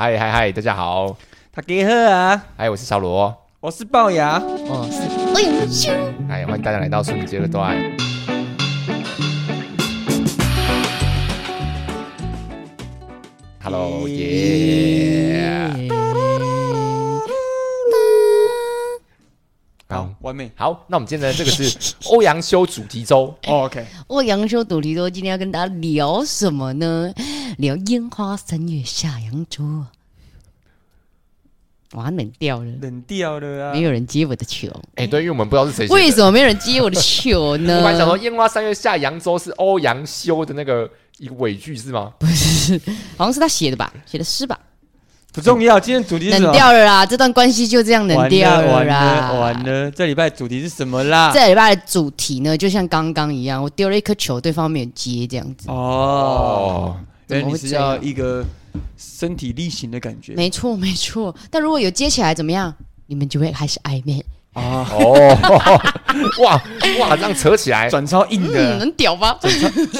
嗨嗨嗨，大家好，他给喝啊，嗨，我是小罗，我是龅牙，我是哎呦咻！哎，欢迎大家来到顺阶段。Hello，耶！完美。好，那我们今天呢，这个是 欧阳修主题周。哦 OK，欧阳修主题周，今天要跟大家聊什么呢？聊烟花三月下扬州啊！哇，冷掉了，冷掉了啊！没有人接我的球，哎，对，因为我们不知道是谁。为什么没有人接我的球我呢？本来想说烟花三月下扬州是欧阳修的那个一个尾句是吗？不是好像是他写的吧，写的诗吧？不重要，今天主题是什冷？掉了啦，这段关系就这样冷掉完了完啦。了完了，这礼拜主题是什么啦？这礼拜的主题呢，就像刚刚一样，我丢了一颗球，对方没有接，这样子。哦，哦，原来你是要一个身体力行的感觉没错，没错。但如果有接起来怎么样？你们就会开始暧昧，啊，哦，哇哇，这样扯起来转超硬嗯，的，很屌吧？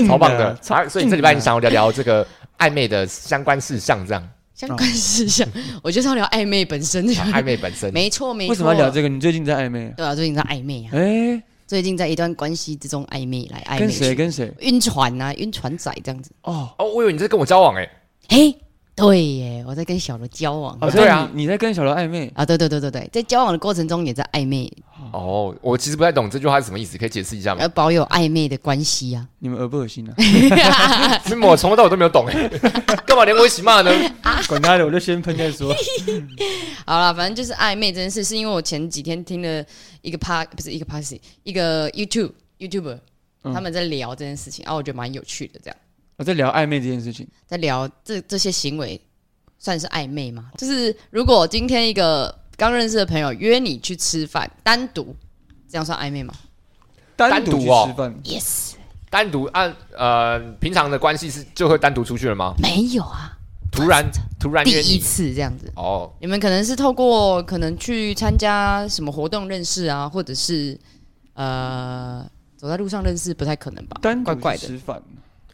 超棒的。所以这礼拜你想要聊聊这个暧昧的相关事项，这样相关事项，我就是要聊暧昧本身。啊暧昧本身。没错，没错。为什么要聊这个？你最近在暧昧？对啊，最近在暧昧啊，哎，最近在一段关系之中暧昧来暧跟昧跟，谁跟谁？晕船啊，晕船仔这样子。哦哦，我以为你在跟我交往哎。嘿，对耶，我在跟小罗交往哦，对啊你你在跟小罗暧昧？啊，对对对对对，在交往的过程中也在暧昧，哦，我其实不太懂这句话是什么意思，可以解释一下吗要？保有暧昧的关系啊。你们恶不恶心啊？我从头到尾都没有懂哎，干嘛连我一起骂呢？管他的，我就先喷再说。好了，反正就是暧昧这件事，是因为我前几天听了一个 pa 不是一个 p a r t 一个 YouTube YouTuber 嗯他们在聊这件事情，啊，我觉得蛮有趣的，这样我在聊暧昧这件事情。在聊这这些行为算是暧昧吗？就是如果今天一个刚认识的朋友约你去吃饭，单独这样算暧昧吗单独去吃饭，？Yes，单独按呃平常的关系是就会单独出去了吗？没有啊，突然突然第一次这样子。哦，你们可能是透过可能去参加什么活动认识啊，或者是呃走在路上认识，不太可能吧？单独怪怪的，吃饭。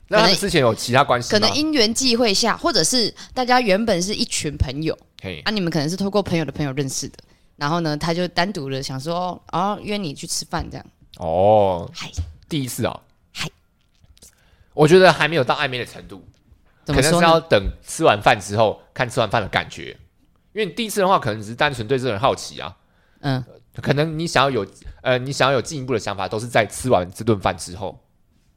那他们之前有其他关系？可能因缘际会下，或者是大家原本是一群朋友嘿，啊，你们可能是透过朋友的朋友认识的，然后呢，他就单独的想说，哦，约你去吃饭这样，哦，嗨，第一次啊，嗨，我觉得还没有到暧昧的程度，可能？是要等吃完饭之后看吃完饭的感觉，因为你第一次的话，可能只是单纯对这个人好奇啊，嗯，可能你想要有呃，你想要有进一步的想法，都是在吃完这顿饭之后，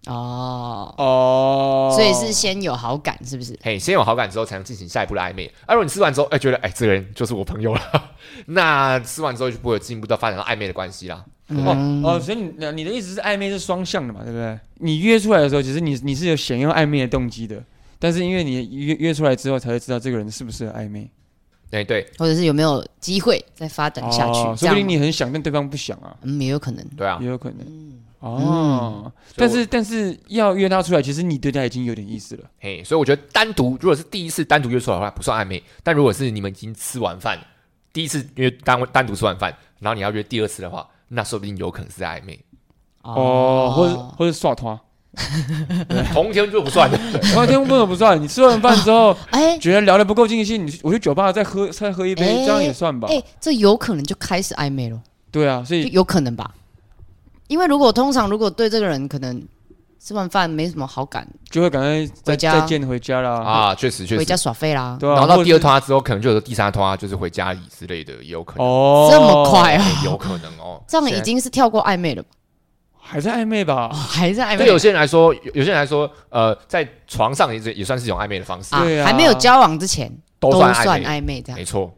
哦，哦，所以是先有好感，是不是？嘿，先有好感之后才能进行下一步的暧昧。而、如果你吃完之后，哎、觉得哎、这个人就是我朋友了，那吃完之后就不会有进一步到发展到暧昧的关系啦。嗯，哦，所以你你的意思是暧昧是双向的嘛，对不对？你约出来的时候，其实你你是有想要暧昧的动机的，但是因为你约约出来之后，才会知道这个人是不适合暧昧。哎、对或者是有没有机会再发展下去？哦说不定你很想，但对方不想啊，嗯，也有可能。对啊也，有可能。嗯哦，但是但是要约他出来，其实你对他已经有点意思了。嘿，所以我觉得单独如果是第一次单独约出来的话，不算暧昧；但如果是你们已经吃完饭，第一次约单单独吃完饭，然后你要约第二次的话，那说不定有可能是暧昧。哦，或者或者耍团，同天就不算的。那天为什么不算？你吃完饭之后 哎觉得聊得不够尽兴，你我去酒吧再喝再喝一杯，哎这样也算吧？哎，这有可能就开始暧昧了。对啊，所以有可能吧。因为如果通常如果对这个人可能吃完饭没什么好感，就会赶快再回家再见回家啦。啊，确实确实回家。耍废啦，对啊，然后到第二或者是团之后，可能就有第三团，就是回家里之类的，也有可能，哦，这么快啊！哎有可能哦。这样已经是跳过暧昧了吧，还在暧昧吧哦？还在暧昧，对有些人来说，有有些人来说，呃，在床上也是也算是一种暧昧的方式，啊对啊还没有交往之前都算暧昧，暧昧，这样没错。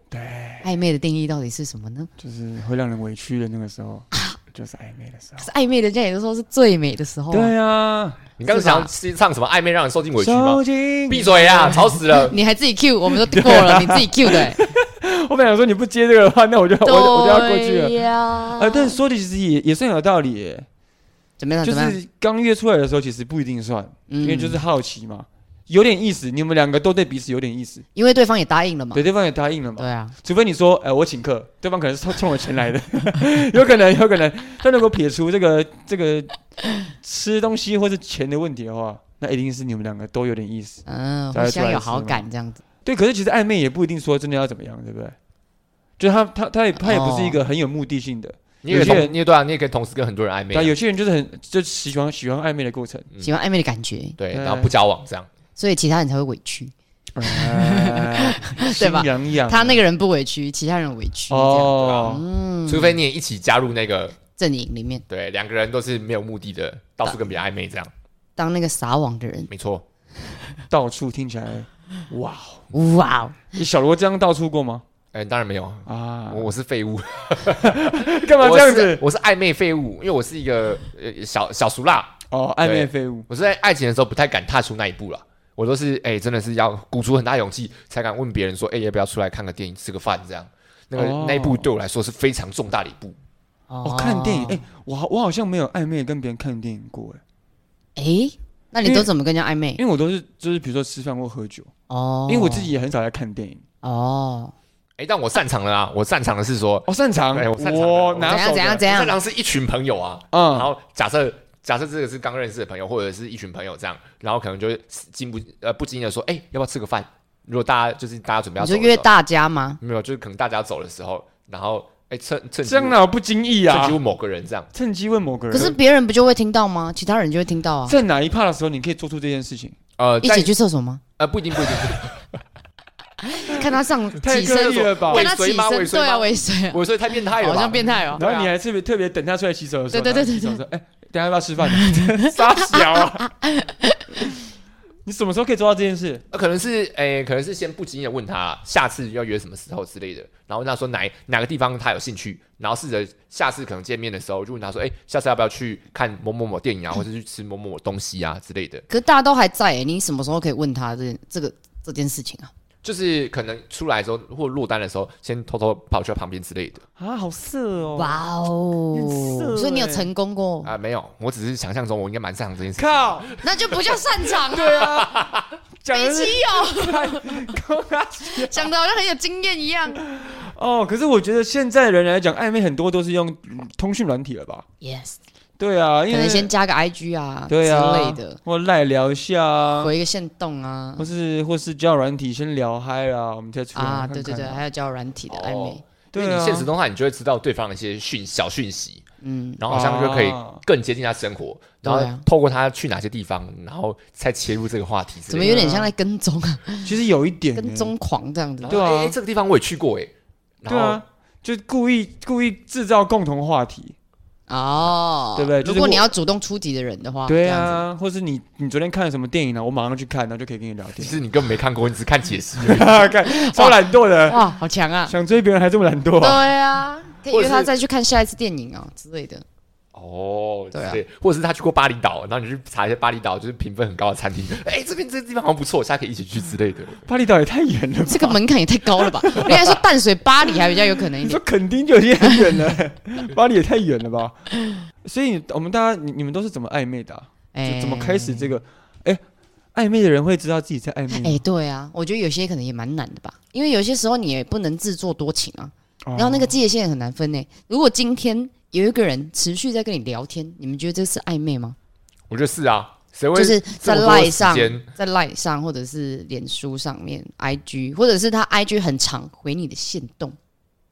暧昧的定义到底是什么呢？就是会让人委屈的那个时候，就是暧昧的时候。可是暧昧人家有的时候是最美的时候啊，对啊，你刚刚想要唱什么暧昧让人受尽委屈吗？闭嘴啊，吵死了！你还自己 Q，我们都过了，你自己 Q 的欸，我本来想说你不接这个的话，那我就我就我就要过去了。啊，但是 说的其实也也算有道理耶，怎么样？就？是刚约出来的时候，其实不一定算，嗯因为就是好奇嘛，有点意思，你们两个都对彼此有点意思，因为对方也答应了嘛。对，，对方也答应了嘛。对啊，除非你说，哎、我请客，对方可能是冲 冲我钱来的，有可能，有可能。但如果撇除这个这个吃东西或是钱的问题的话，那一定是你们两个都有点意思。嗯，互相有好感这样子，对，可是其实暧昧也不一定说真的要怎么样，对不对？就是他他他也他也不是一个很有目的性的，你有些人，你也对啊，你也可以同时跟很多人暧昧啊、对啊，有些人就是很就喜欢喜欢暧昧的过程，嗯喜欢暧昧的感觉，对，对。然后不交往这样。所以其他人才会委屈。哎 对吧心痒痒他那个人不委屈，其他人委屈。哦，哦，嗯，除非你也一起加入那个，阵营里面对，两个人都是没有目的的，到处跟别人暧昧这样，当那个撒网的人，没错。到处听起来，哇，哇哦，你小罗这样到处过吗？哎、当然没有，啊我，我是废物，干嘛这样子？我是？我是暧昧废物，因为我是一个呃小小俗辣，哦，暧昧废物，我是在爱情的时候不太敢踏出那一步了。我都是哎、真的是要鼓出很大勇气才敢问别人说，哎、要不要出来看个电影、吃个饭这样。那个、哦。那一步对我来说是非常重大的一步。哦，看电影，哎，我好我好像没有暧昧跟别人看电影过，哎，哎，那你都怎么跟人家暧昧？因为我都是就是比如说吃饭或喝酒，哦，因为我自己也很少在看电影。哦，哎、但我擅长了啊，我擅长的是说，我擅长，哎我擅长我我拿手的怎样怎样我擅长是一群朋友啊，嗯。然嗯，后假设假设这个是刚认识的朋友，或者是一群朋友这样，然后可能就会经不呃不经意的说，哎、要不要吃个饭？如果大家就是大家准备要你走就约大家吗？没有，就是可能大家走的时候，然后哎、趁趁机这样哪有不经意啊趁机？问某个人这样，趁机问某个人，可是别人不就会听到吗？其他人就会听到啊。在哪一趴的时候，你可以做出这件事情？呃，一起去厕所吗？呃不一定不一定，不一定 看他上太刻起身意，了吧尾？看他起随吗尾身，对啊，尾随啊，我说太变态了，好像变态哦。然后你还特别特别等他出来洗手的时候，对对对对然后洗手说：“哎，等下要不要吃饭？” 傻小啊！你什么时候可以做到这件事？呃可能是诶、可能是先不经意的问他下次要约什么时候之类的，然后问他说哪哪个地方他有兴趣，然后试着下次可能见面的时候就问他说，哎、下次要不要去看某某某电影啊，或者去吃某某某东西啊之类的，可是大家都还在欸，你什么时候可以问他这件这个这件事情啊？就是可能出来的时候或落单的时候，先偷偷跑去他旁边之类的啊，好色哦！哇哦你有欸成功过，啊、没有，我只是想象中我应该蛮擅长这件事。靠，那就不叫擅长啊，对啊，讲没的是基友，讲的好像很有经验一样。哦。可是我觉得现在的人来讲，暧昧很多都是用嗯通讯软体了吧？Yes，对啊，因为可能先加个 IG 啊对啊之类的，或赖聊一下啊，回一个线动啊。或是或是交友软体先聊嗨啦，我们再出来啊，对对对，啊还有交友软体的暧昧，因对啊，为你现实动态，你就会知道对方的一些讯小讯息，嗯，然后好像就可以啊更接近他生活，然后透过他去哪些地方，然后再切入这个话题怎么。有点像在跟踪啊，其实有一点呢跟踪狂这样子。对啊。哎、哎这个地方我也去过哎，对啊，就故意故意制造共同话题，哦，对不对？就是如果你要主动出击的人的话，对啊，或是你你昨天看了什么电影呢？我马上去看，然后就可以跟你聊天。其天。实你根本没看过，你只看解析而已。看超懒惰的，哇，好强啊！想追别人还这么懒惰对啊？啊，可以约他再去看下一次电影啊之类的。哦，对或者是他去过巴厘岛，然后你去查一下巴厘岛就是评分很高的餐厅，哎，这边这个地方好像不错，下次可以一起去之类的。巴厘岛也太远了吧？这个门槛也太高了吧？应该说淡水、巴黎还比较有可能一点。你说垦丁就已经很远了，巴黎也太远了吧？所以我们大家，你你们都是怎么暧昧的啊、哎怎么开始这个？哎，暧昧的人会知道自己在暧昧吗哎、对啊，我觉得有些可能也蛮难的吧，因为有些时候你也不能自作多情啊，哦然后那个界限很难分呢。如果今天有一个人持续在跟你聊天，你们觉得这是暧昧吗？我觉得是啊，谁会就是在赖上，间？在赖上或者是脸书上面，IG，或者是他 IG 很长回你的线动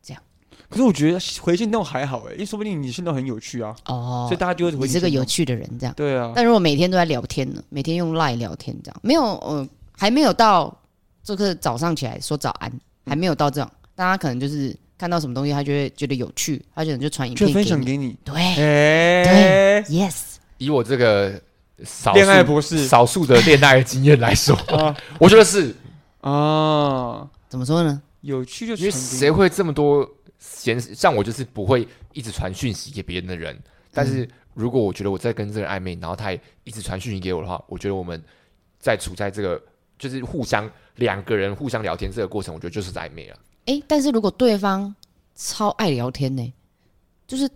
这样。可是我觉得回信动还好哎，因为说不定你线动很有趣啊，哦所以，大家就会回你是个有趣的人这样。对啊，但如果每天都在聊天呢，每天用赖聊天这样，没有呃，还没有到这个早上起来说早安，还没有到这样，大家可能就是看到什么东西，他就会觉得有趣，他可能就传影就分片给你。享给你。对哎，，yes，以我这个少恋爱数博士少数的恋爱经验来说，啊我觉得是啊，怎么说呢？有趣就因为传给你谁会这么多闲？像我就是不会一直传讯息给别人的人，但是如果我觉得我在跟这个人暧昧，然后他也一直传讯息给我的话，我觉得我们在处在这个就是互相两个人互相聊天这个过程，我觉得就是在暧昧了。诶，但是如果对方超爱聊天呢，就是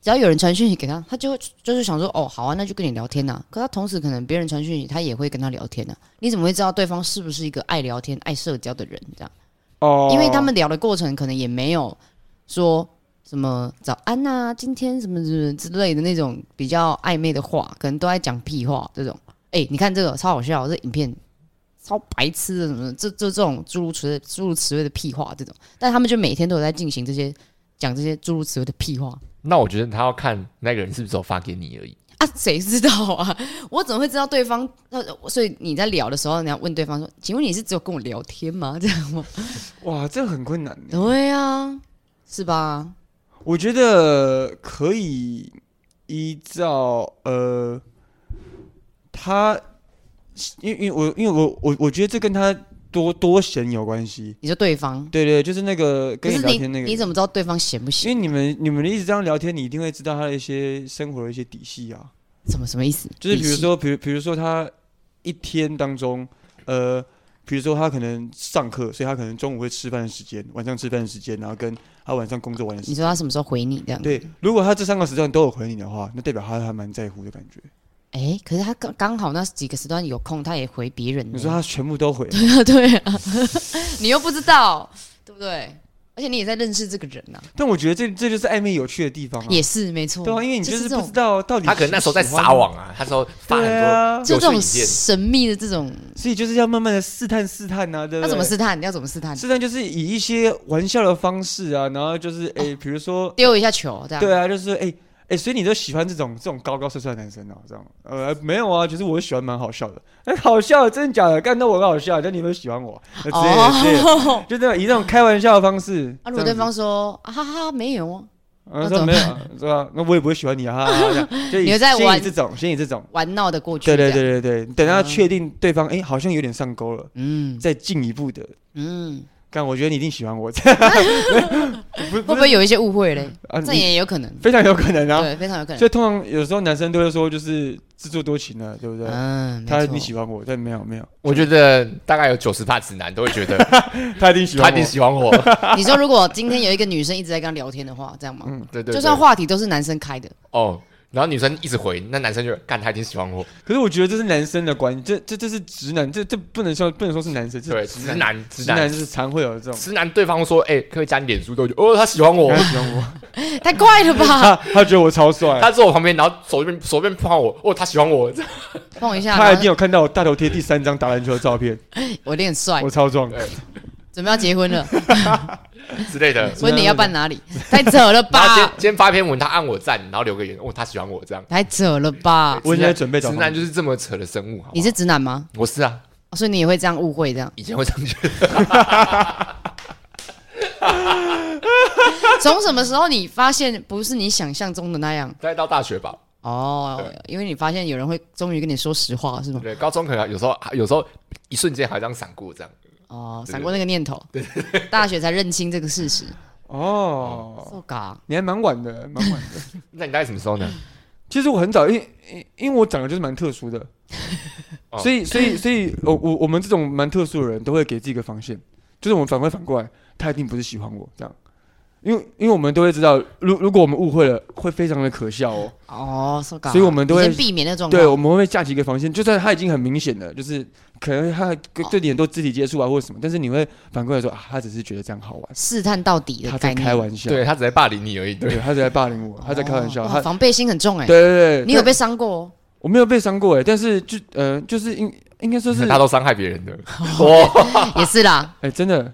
只要有人传讯息给他，他就会就是想说，哦，好啊，那就跟你聊天呐、可他同时可能别人传讯息，他也会跟他聊天呐、你怎么会知道对方是不是一个爱聊天、爱社交的人？这样？哦，因为他们聊的过程可能也没有说什么早安呐、今天什么什么之类的那种比较暧昧的话，可能都在讲屁话这种。哎、你看这个超好笑，这影片超白痴的什么，这这这种诸如此类诸如此类的屁话这种，但他们就每天都有在进行这些讲这些诸如此类的屁话那我觉得他要看那个人是不是有发给你而已。啊，谁知道啊？我怎么会知道对方？那所以你在聊的时候，你要问对方说：“请问你是只有跟我聊天吗？” 这样吗？哇，这很困难。对啊，是吧？我觉得可以依照呃，他，因为因为我因为我我我觉得这跟他多多闲有关系。你说对方，对对，就是那个跟你聊天那个，你怎么知道对方闲不闲因？为你们你们一直这样聊天，你一定会知道他的一些生活的一些底细啊。什么什么意思？就是比如说，比如比如说他一天当中，呃，比如说他可能上课，所以他可能中午会吃饭的时间，晚上吃饭的时间，然后跟他晚上工作完的时间你。说他什么时候回你这样？对，如果他这三个时段都有回你的话，那代表他还蛮在乎的感觉。哎、可是他刚刚好那几个时段有空，他也回别人呢。你说他全部都回，对啊，对啊，你又不知道，对不对？而且你也在认识这个人呐、但我觉得这这就是暧昧有趣的地方啊。也是没错。对啊，因为你就是不知道到底他可能那时候在撒网啊，他那时候发很多啊，就这种神秘的这种，所以就是要慢慢的试探试探呐、啊，对不对？要怎么试探？你要怎么试探？试探就是以一些玩笑的方式啊，然后就是哎，比如说丢一下球这样。对啊，就是哎哎、所以你都喜欢这种这种高高帅帅的男生哦、这样？呃，没有啊，就是我喜欢蛮好笑的，哎、好笑，真的假的？干到我很好笑，但你们喜欢我，呃之类的之类的，哦，就这种以这种开玩笑的方式。啊，如果对方说啊哈哈没有哦，啊那怎么说没有啊，是吧？那我也不会喜欢你啊，哈哈 就以你会在玩这种，先以这种，玩闹的过去。对对对对对，等他嗯确定对方哎、好像有点上钩了，嗯再进一步的。嗯，干，我觉得你一定喜欢我，不会不会有一些误会嘞？啊？这也有可能，非常有可能啊。对，非常有可能所。以通常有时候男生都会说，就是自作多情了，对不对？嗯，他你喜欢我，但没有没有，我觉得大概有九十趴直男都会觉得 他一定喜欢他一定。喜欢我，你说如果今天有一个女生一直在跟他聊天的话，这样吗？嗯，对对，就算对话题都是男生开的，哦，然后女生一直回，那男生就干他一定喜欢我，可是我觉得这是男生的观念，这这这是直男，这这不能说不能说是男生，这对，是直男直直男。是常会有这种。直男，对方说，哎，可不可以加你脸书，都觉得哦，他喜欢我。他，喜欢我，太怪了吧？他他觉得我超帅，他坐我旁边，然后手边手边碰我，哦，他喜欢我，碰一下，他一定有看到我大头贴第三张打篮球的照片，我有点帅。我，超壮。准备要结婚了，之类的。所以你要办哪里？太扯了然后今天吧！今天发篇文，他按我赞，然后留个言，哦，他喜欢我这样。太扯了吧！我现在准备直男就是这么扯的生物，好好你是直男吗？我是啊，哦所以你也会这样误会这样？以前会这样觉得。从什么时候你发现不是你想象中的那样？大概到大学吧，哦，因为你发现有人会终于跟你说实话，是吗？对，高中可能有时候有时候一瞬间还这样闪过这样。哦，闪过那个念头，对 大学才认清这个事实。哦，受嘎，你还蛮晚的，蛮晚的。那你大概什么时候呢？其实我很早，因为因因为我长得就是蛮特殊的，哦。所以所以所以，我我我们这种蛮特殊的人都会给自己一个防线，就是我们反过反过来，他一定不是喜欢我这样，因为因为我们都会知道，如如果我们误会了，会非常的可笑哦。哦，所以我们都会先避免那种对，我们会架起一个防线，就算他已经很明显了，就是可能他跟对你很多肢体接触啊或者什么，但是你会反过来说啊，他只是觉得这样好玩，试探到底的他在。开玩笑，对他只在霸凌你而已。对，他只在霸凌我，他在开玩笑，他防备心很重哎。对对对，你有被伤过哦？我没有被伤过哎，但是就呃就是应应该说是他都伤害别人的。哇，也是啦。哎真的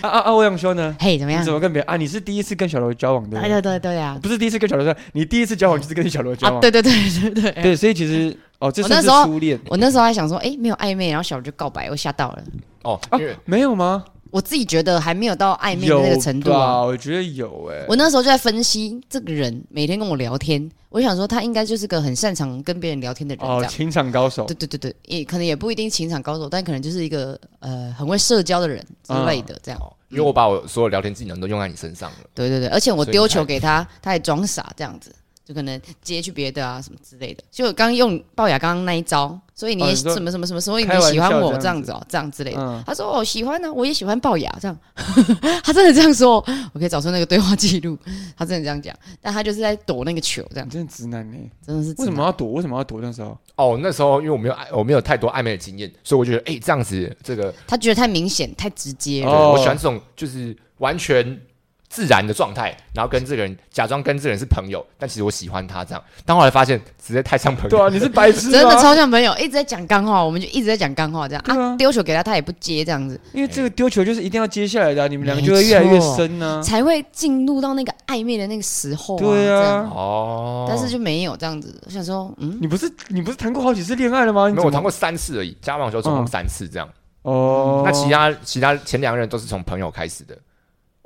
啊啊啊！欧阳修呢？嘿，怎么样怎？么跟别人啊？你是第一次跟小罗交往对不对对？对对对啊！不是第一次跟小罗交往，你第一次交往就是跟小罗交啊，往。对对对对对。对，所以其实哦，这是我那时候初恋我那时候还想说，哎，没有暧昧，然后小刘就告白，我吓到了。哦，啊？没有吗？我自己觉得还没有到暧昧的那个程度啊。我觉得有哎。我那时候就在分析这个人每天跟我聊天，我想说他应该就是个很擅长跟别人聊天的人，哦，样。情场高手对。对对对，也可能也不一定情场高手，但可能就是一个呃很会社交的人之类的，这样。哦因为我把我所有聊天技能都用在你身上了。对对对，而且我丢球给他，他还装傻这样子，就可能接去别的啊什么之类的。就我刚用龅牙刚刚那一招，所以你什么什么什么，所以你喜欢我这样子哦，这样之类的。嗯，他说：“哦，喜欢呢、我也喜欢龅牙。”这样，他真的这样说，我可以找出那个对话记录。他真的这样讲，但他就是在躲那个球，这样真的直男呢？真的是为什么要躲？为什么要躲？那时候哦，那时候因为我没有暧我没有太多暧昧的经验，所以我觉得哎、这样子这个，他觉得太明显、太直接了。哦我喜欢这种就是完全自然的状态，然后跟这个人假装跟这个人是朋友，但其实我喜欢他这样。但后来发现实在太像朋友，对啊，你是白痴真的？超像朋友，一直在讲干话，我们就一直在讲干话，这样对啊啊，丢球给他，他也不接，这样子因为这个丢球就是一定要接下来的啊、你们两个就会越来越深呢、才会进入到那个暧昧的那个时候啊。对啊哦。但是就没有这样子。我想说，嗯，你不是你不是谈过好几次恋爱了吗？没有我谈过三次而已，加网球总共嗯三次这样。哦，那其他其他前两个人都是从朋友开始的，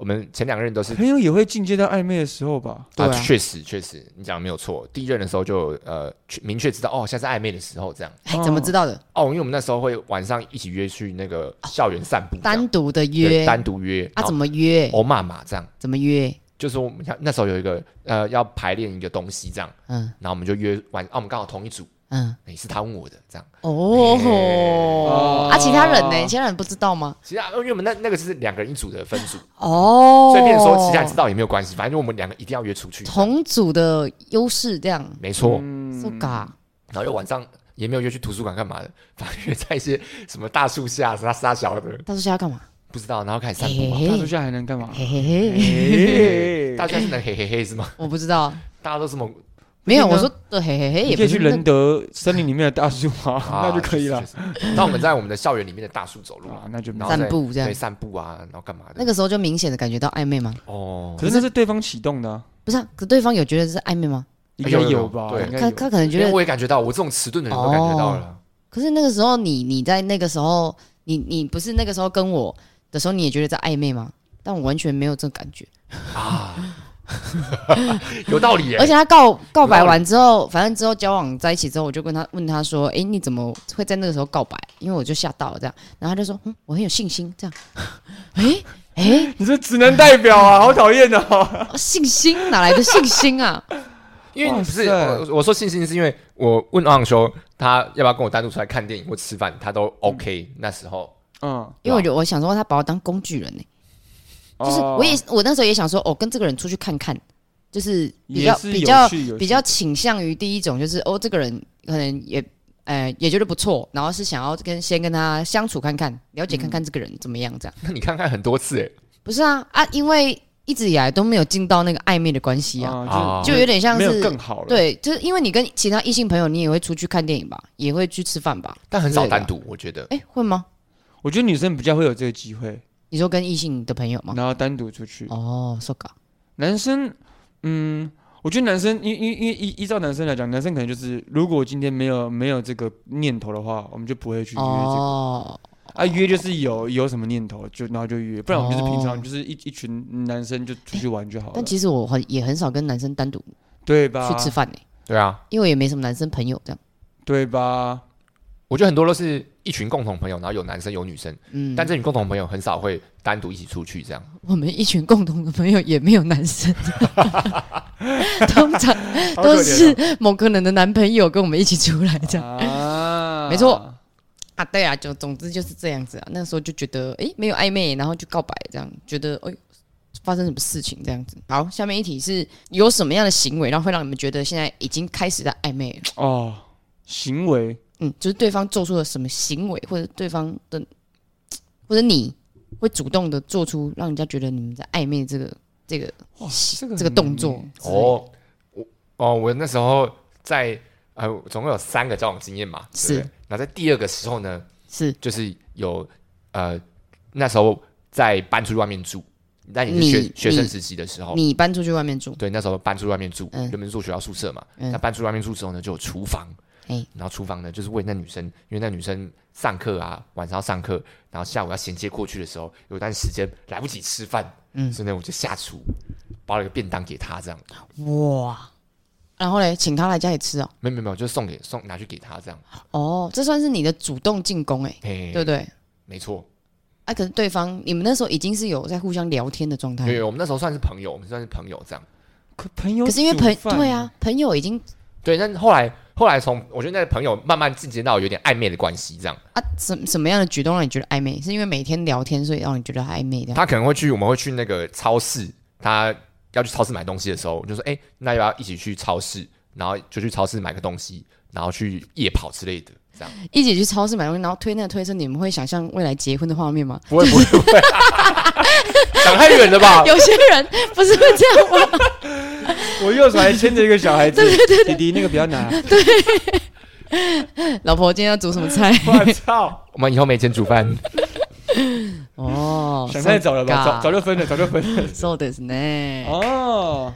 我们前两个人都是朋友也会进阶到暧昧的时候吧？对啊确实确实，你讲的没有错。第一任的时候就呃确明确知道哦，现在是暧昧的时候这样。哎，怎么知道的？哦，因为我们那时候会晚上一起约去那个校园散步单独的对约单独约啊？怎么么约？欧骂骂这样？怎么约？就是我们那时候有一个呃要排练一个东西这样，嗯然后我们就约晚啊，我们刚好同一组，嗯，也是他问我的这样。哦，啊，其他人呢？其他人不知道吗？其他因为我们那那个是两个人一组的分组，哦，所以变成说其他人知道也没有关系，反正我们两个一定要约出去。同组的优势这样。没错，嗯 so ga，然后又晚上也没有约去图书馆干嘛的，反正约在一些什么大树下啥啥小的，大叔现在干嘛？不知道，然后开始散嘿步嘛。嘿嘿大树下还能干嘛？嘿嘿嘿，嘿大家是能嘿嘿嘿是吗？我不知道，大家都这么没有，我说的嘿嘿嘿，可以去仁德森林里面的大树啊，那就可以了那我们在我们的校园里面的大树走路，啊，那就散步这样对，散步啊，然后干嘛的？那个时候就明显的感觉到暧昧吗？哦，可是那是对方启动的啊，不是啊，可对方有觉得是暧昧吗？应该有吧？对他他可能觉得连我也感觉到，我这种迟钝的人都感觉到了。可是那个时候你你在那个时候，你你不是那个时候跟我的时候，你也觉得在暧昧吗？但我完全没有这种感觉。啊，有道理耶 而。且他告告白完之后，反正之后交往在一起之后，我就跟他问他说：“诶，你怎么会在那个时候告白？”因为我就吓到了这样，然后他就说：“嗯，我很有信心。”这样，诶 诶，你这直男代表啊，好讨厌哦。信心哪来的信心啊？因为你不是我我说信心，是因为我问昂修他要不要跟我单独出来看电影或吃饭，他都 OK。那时候嗯，因为我就我想说他把我当工具人呢、就是我也我那时候也想说，哦，跟这个人出去看看，就是比较是比较比较倾向于第一种，就是哦，这个人可能也呃也觉得不错，然后是想要跟先跟他相处看看，了解看看这个人怎么样，这样、那你看看很多次哎，不是啊啊，因为一直以来都没有进到那个暧昧的关系啊，啊就有点像是更好了。，对，就是因为你跟其他异性朋友，你也会出去看电影吧，也会去吃饭吧？但很少单独，我觉得。哎，会吗？我觉得女生比较会有这个机会，你说跟异性的朋友吗？然后单独出去。哦，so ga，男生，嗯，我觉得男生，依依依依依照男生来讲，男生可能就是，如果今天没有没有这个念头的话，我们就不会去约这个。哦，啊，约就是有有什么念头就然后就约，不然我们就是平常哦就是一一群男生就出去玩就好了但，其实我很也很少跟男生单独对吧？去吃饭呢、对啊，因为也没什么男生朋友这样。对吧？我觉得很多都是一群共同朋友，然后有男生有女生，嗯，但这群共同朋友很少会单独一起出去这样。我们一群共同的朋友也没有男生，通常都哦是某个人的男朋友跟我们一起出来这样啊没错，啊。对啊，就总之就是这样子啊。那时候就觉得诶没有暧昧，然后就告白这样，觉得哎发生什么事情这样子。好，下面一题是有什么样的行为，然后会让你们觉得现在已经开始在暧昧了？哦，行为嗯，就是对方做出了什么行为，或者对方的，或者你会主动的做出让人家觉得你们在暧昧这个这个，这个这个动作哦，我哦，我那时候在呃，总共有三个交往经验嘛，是然后在第二个时候呢，是就是有呃，那时候在搬出去外面住，那你是你学学生时期的时候，你搬出去外面住，对，那时候搬出去外面住，嗯原本是住学校宿舍嘛，嗯那搬出去外面住之后呢，就有厨房，嘿然后厨房呢就是为那女生，因为那女生上课啊，晚上要上课，然后下午要衔接过去的时候，有一段时间来不及吃饭，嗯所以呢我就下厨包了一个便当给她，这样，哇，然后嘞，请她来家里吃哦。没有没有没有，就送给送拿去给她这样，哦，这算是你的主动进攻哎，嘿，对不对？没错，啊，可是对方你们那时候已经是有在互相聊天的状态对，，我们那时候算是朋友，我们算是朋友这样，可朋友，可是因为朋对，啊，朋友已经对，但是后来后来从我觉得那个朋友慢慢进阶到有点暧昧的关系这样。啊什什么样的举动让你觉得暧昧？是因为每天聊天所以让你觉得暧昧的？他可能会去，我们会去那个超市，他要去超市买东西的时候，我就说，哎、那要不要一起去超市？然后就去超市买个东西，然后去夜跑之类的，这样一起去超市买东西，然后推那个推车，你们会想象未来结婚的画面吗？不会不会不会，想太远了吧？有些人不是会这样吗？我右手还牵着一个小孩子，弟弟那个比较难。老婆今天要煮什么菜？我操！我们以后没钱煮饭。哦，想太早了吧？ so 早早就分了，早就分了。そうですね。哦，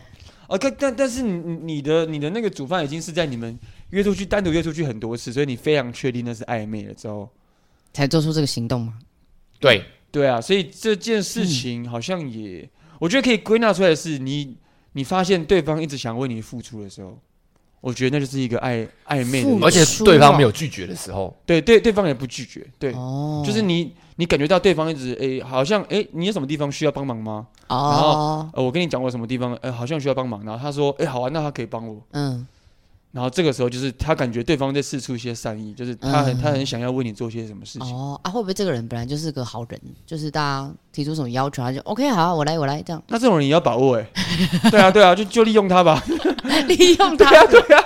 哦，但但但是你你你的你的那个煮饭已经是在你们约出去单独约出去很多次，所以你非常确定那是暧昧了之后，才做出这个行动嘛？对， 对啊，所以这件事情好像也，我觉得可以归纳出来的是，你你发现对方一直想为你付出的时候，我觉得那就是一个暧暧昧的而且对方没有拒绝的时候，对对对方也不拒绝，对，哦，就是你你感觉到对方一直诶，好像诶，你有什么地方需要帮忙吗？哦，呃，我跟你讲过什么地方，呃，好像需要帮忙，然后他说，诶，好啊，那他可以帮我。嗯，然后这个时候就是他感觉对方在试出一些善意，就是他很、嗯他很想要为你做些什么事情。哦啊，会不会这个人本来就是个好人？就是大家提出什么要求，他就 OK 好，我来我来这样那这种人也要把握哎、对啊对啊，就就利用他吧。利用对他，啊对啊，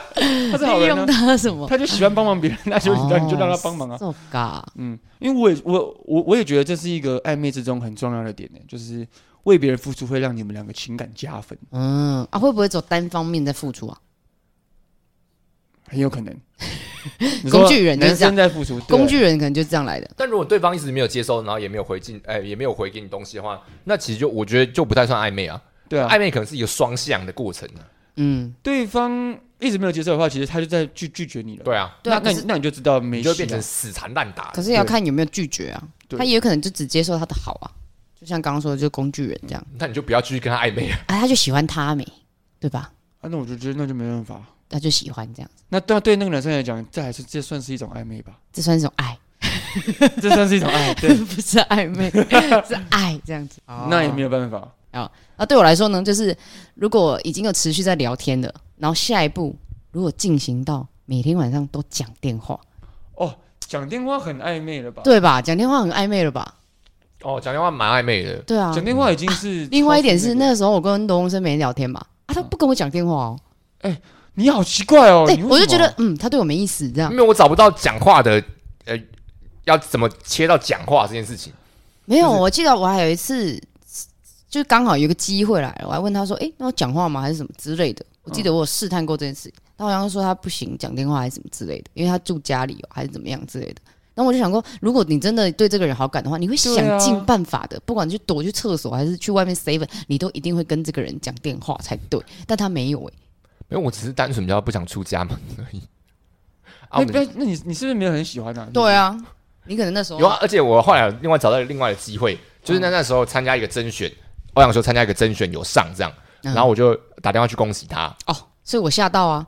他是好人、利用啊，他什么？他就喜欢帮忙别人，那就、那 你就让他帮忙啊。这嘎，嗯，因为我也我我我也觉得这是一个暧昧之中很重要的点呢、就是为别人付出会让你们两个情感加分，嗯啊，会不会走单方面在付出啊？很有可能。工具人就是男这样生在付出，工具人可能就是这样来的。但如果对方一直没有接收，然后也没有回进，哎、也没有回给你东西的话，那其实就我觉得就不太算暧昧啊。对啊，暧昧可能是一个双向的过程啊。嗯，对方一直没有接受的话，其实他就在拒拒绝你了。对啊，对啊，那那你那你就知道没你就变成死缠烂打。可是也要看有没有拒绝啊。他也有可能就只接受他的好啊，就像刚刚说的，就是工具人这样。那你就不要继续跟他暧昧啊。啊，他就喜欢他没，对吧？啊，那我就觉得那就没办法。他就喜欢这样子，那对对那个男生来讲，这还是这算是一种暧昧吧？这算是一种爱，这算是一种爱，对，不是暧昧，是爱这样子。那也没有。办法。啊那对我来说呢，就是如果已经有持续在聊天的，然后下一步如果进行到每天晚上都讲电话，哦，讲电话很暧昧了吧？对吧？讲电话很暧昧了吧？哦，讲电话蛮暧昧的。对啊。讲电话已经是、另外一点是，那那个时候我跟罗洪生每天聊天嘛，啊，他不跟我讲电话哦，你好奇怪哦，对你为我就觉得，嗯，他对我没意思，这样因为我找不到讲话的，呃，要怎么切到讲话这件事情。没有。就是我记得我还有一次，就刚好有个机会来了，我还问他说，诶，那我讲话吗？还是什么之类的？我记得我有试探过这件事，他好像说他不行讲电话还是什么之类的，因为他住家里哦，还是怎么样之类的。然后我就想过，如果你真的对这个人好感的话，你会对啊想尽办法的，不管你去躲去厕所还是去外面 save，你都一定会跟这个人讲电话才对。但他没有诶，因为我只是单纯比较不想出家门而已。啊，不那们那那你你是不是没有很喜欢啊？对啊，你可能那时候有啊，而且我后来有另外找到另外的机会，就是那那时候参加一个甄选，欧阳修参加一个甄选有上这样，嗯然后我就打电话去恭喜他。哦，所以我吓到啊，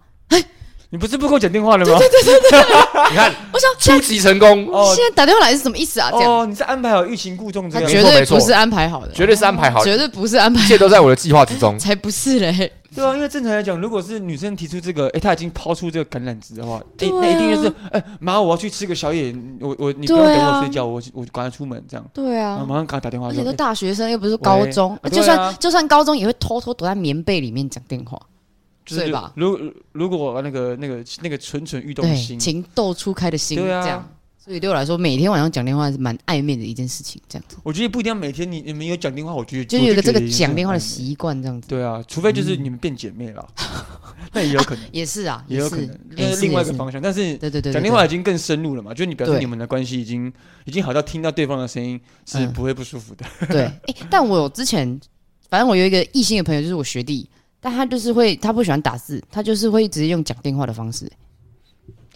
你不是不给我讲电话了吗？对对对对你看，我想出奇成功，哦现在打电话来是什么意思啊？这样，哦，你是安排好欲擒故纵这样。他绝对没错不是安排好的，绝对是安排好，绝对不是安排一，切都在我的计划之中。才不是嘞。对啊，因为正常来讲，如果是女生提出这个，哎，她已经抛出这个橄榄枝的话，那，啊。那一定就是，哎，妈，我要去吃个宵夜，我我你不用对啊。等我睡觉，我我赶快出门这样，对啊，马上给他打电话，而且都哎大学生，又不是高中，喂。就算就算高中也会偷偷躲在棉被里面讲电话，就是对吧？如如果那个那个那个蠢蠢欲动的，心，情窦初开的心，对啊。这样。所以对我来说，每天晚上讲电话是蛮暧昧的一件事情，这样子，我觉得不一定要每天你你们有讲电话，我觉得就有一个这个讲电话的。习惯，这样子。对啊，除非就是你们变姐妹了，那也有可能，也是啊，也有可能，那是是另外一个方向。但是对对对，讲电话已经更深入了嘛，就是你表示对。你们的关系已经已经好到听到对方的声音是嗯。不会不舒服的。对。但我有之前，反正我有一个异性的朋友，就是我学弟，但他就是会，他不喜欢打字，他就是会直接用讲电话的方式，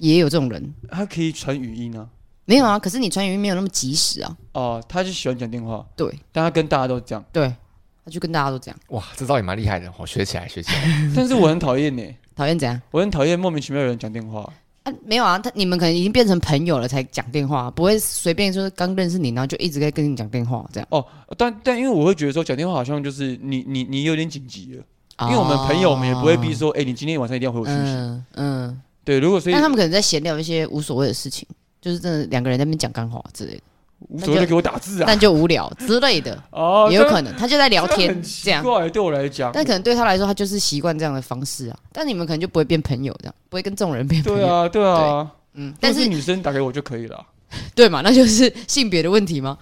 也有这种人。他可以传语音啊，没有啊，可是你传语音没有那么及时啊。哦，他就喜欢讲电话，对但他跟大家都这样。对，他就跟大家都这样，哇，这招也蛮厉害的，我学起来，学起来。但是我很讨厌呢，讨厌怎样我很讨厌莫名其妙有人讲电话。啊？没有啊，他你们可能已经变成朋友了才讲电话，不会随便说刚认识你，然后就一直在跟你讲电话这样。哦，但但因为我会觉得说讲电话好像就是你你你有点紧急了，因为我们朋友我们也不会逼说，哎、你今天晚上一定要回我讯息。嗯嗯，对，如果所以但他们可能在闲聊一些无所谓的事情，就是真的两个人在那边讲干话之类的，无所谓的给我打字啊。但就无聊之类的，哦，也有可能他就在聊天这样。对我来讲。但可能对他来说，他就是习惯这样的方式啊。但你们可能就不会变朋友，这样不会跟这种人变朋友。对啊，对啊，嗯，但是女生打给我就可以了。对嘛，那就是性别的问题吗？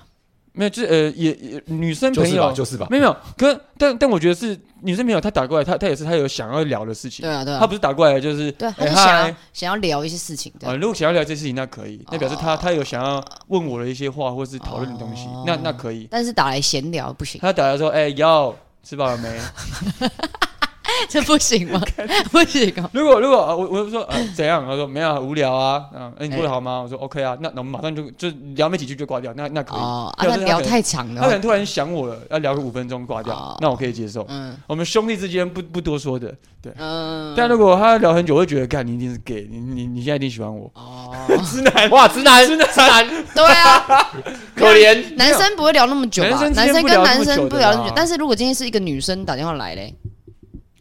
没有，就是呃，也也女生就是吧，朋友就是吧。没有没有，可但但我觉得是女生朋友，她打过来，她她也是她有想要聊的事情。对，啊对啊。她不，是打过来就是对啊，他哎就想想要聊一些事情，对。啊，如果想要聊这些事情，那可以，那表示她她有想要问我的一些话，或是讨论的东西哦，那那可以。但是打来闲聊不行，她打来说，哎，要吃饱了没？这不行吗？不行哦。如果如果呃我我就说呃怎样？他说没有啊无聊啊，嗯，哎你过得好吗？我说 OK 啊，那那我们马上就就聊没几句就挂掉，那那可以。哦，啊，聊太长了他可能。突然想我了，要聊个五分钟挂掉哦，那我可以接受。嗯我们兄弟之间不不多说的，对嗯，但如果他聊很久，我会觉得，干你一定是 gay，你你你现在一定喜欢我，哦，直男。哇，直男，直男，对啊，可怜。男生不会聊那么久吧？男生之男生跟男生不聊那么久，但是如果今天是一个女生打电话来嘞，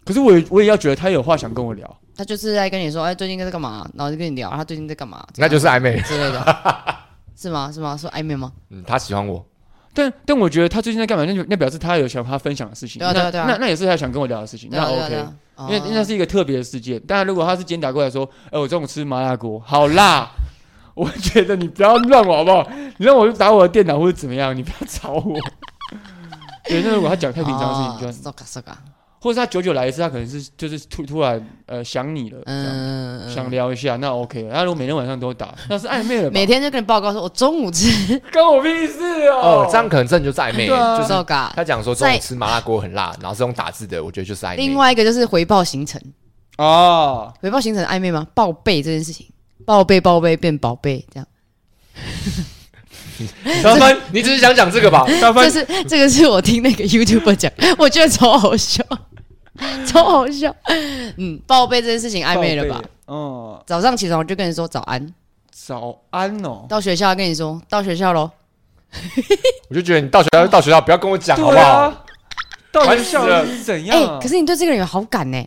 可是我也我也要觉得他有话想跟我聊，他就是在跟你说，哎，最近在干嘛？然后就跟你聊，他最近在干嘛？那就是暧昧。之类的，是吗？是吗？说暧昧吗？嗯，他喜欢我，但但我觉得他最近在干嘛？那就那表示他有想他分享的事情，那对啊对啊对啊那那也是他想跟我聊的事情，那 OK，对啊因为哦那是一个特别的事件。当然，如果他是今天打过来说，哎，我中午吃麻辣锅，好辣。我觉得你不要乱我好不好？你让我去打我的电脑或者怎么样，你不要吵我。对，那如果他讲太平常的事情，就要哦，so 个或者是他久久来一次，他可能是就是突突然呃想你了，嗯，嗯想聊一下，那 OK。那如果每天晚上都打，那是暧昧了吧？每天就跟你报告说，我中午吃关我屁事哦哦，这样可能真的就是暧昧，对啊就是。他讲说中午吃麻辣锅很辣，然后是用打字的，我觉得就是暧昧。另外一个就是回报行程，哦，回报行程暧昧吗？报备这件事情，报备报备变宝贝这样。大分你只是想讲这个吧？大分这是这个是我听那个 YouTube 讲，我觉得超好笑，超好笑。嗯，报备这件事情暧昧了吧？？嗯，早上起床我就跟你说早安，早安哦。到学校跟你说到学校喽。我就觉得你到学校就到学校，不要跟我讲好不好？到底烦死了校是怎哎、样啊？可是你对这个人有好感呢、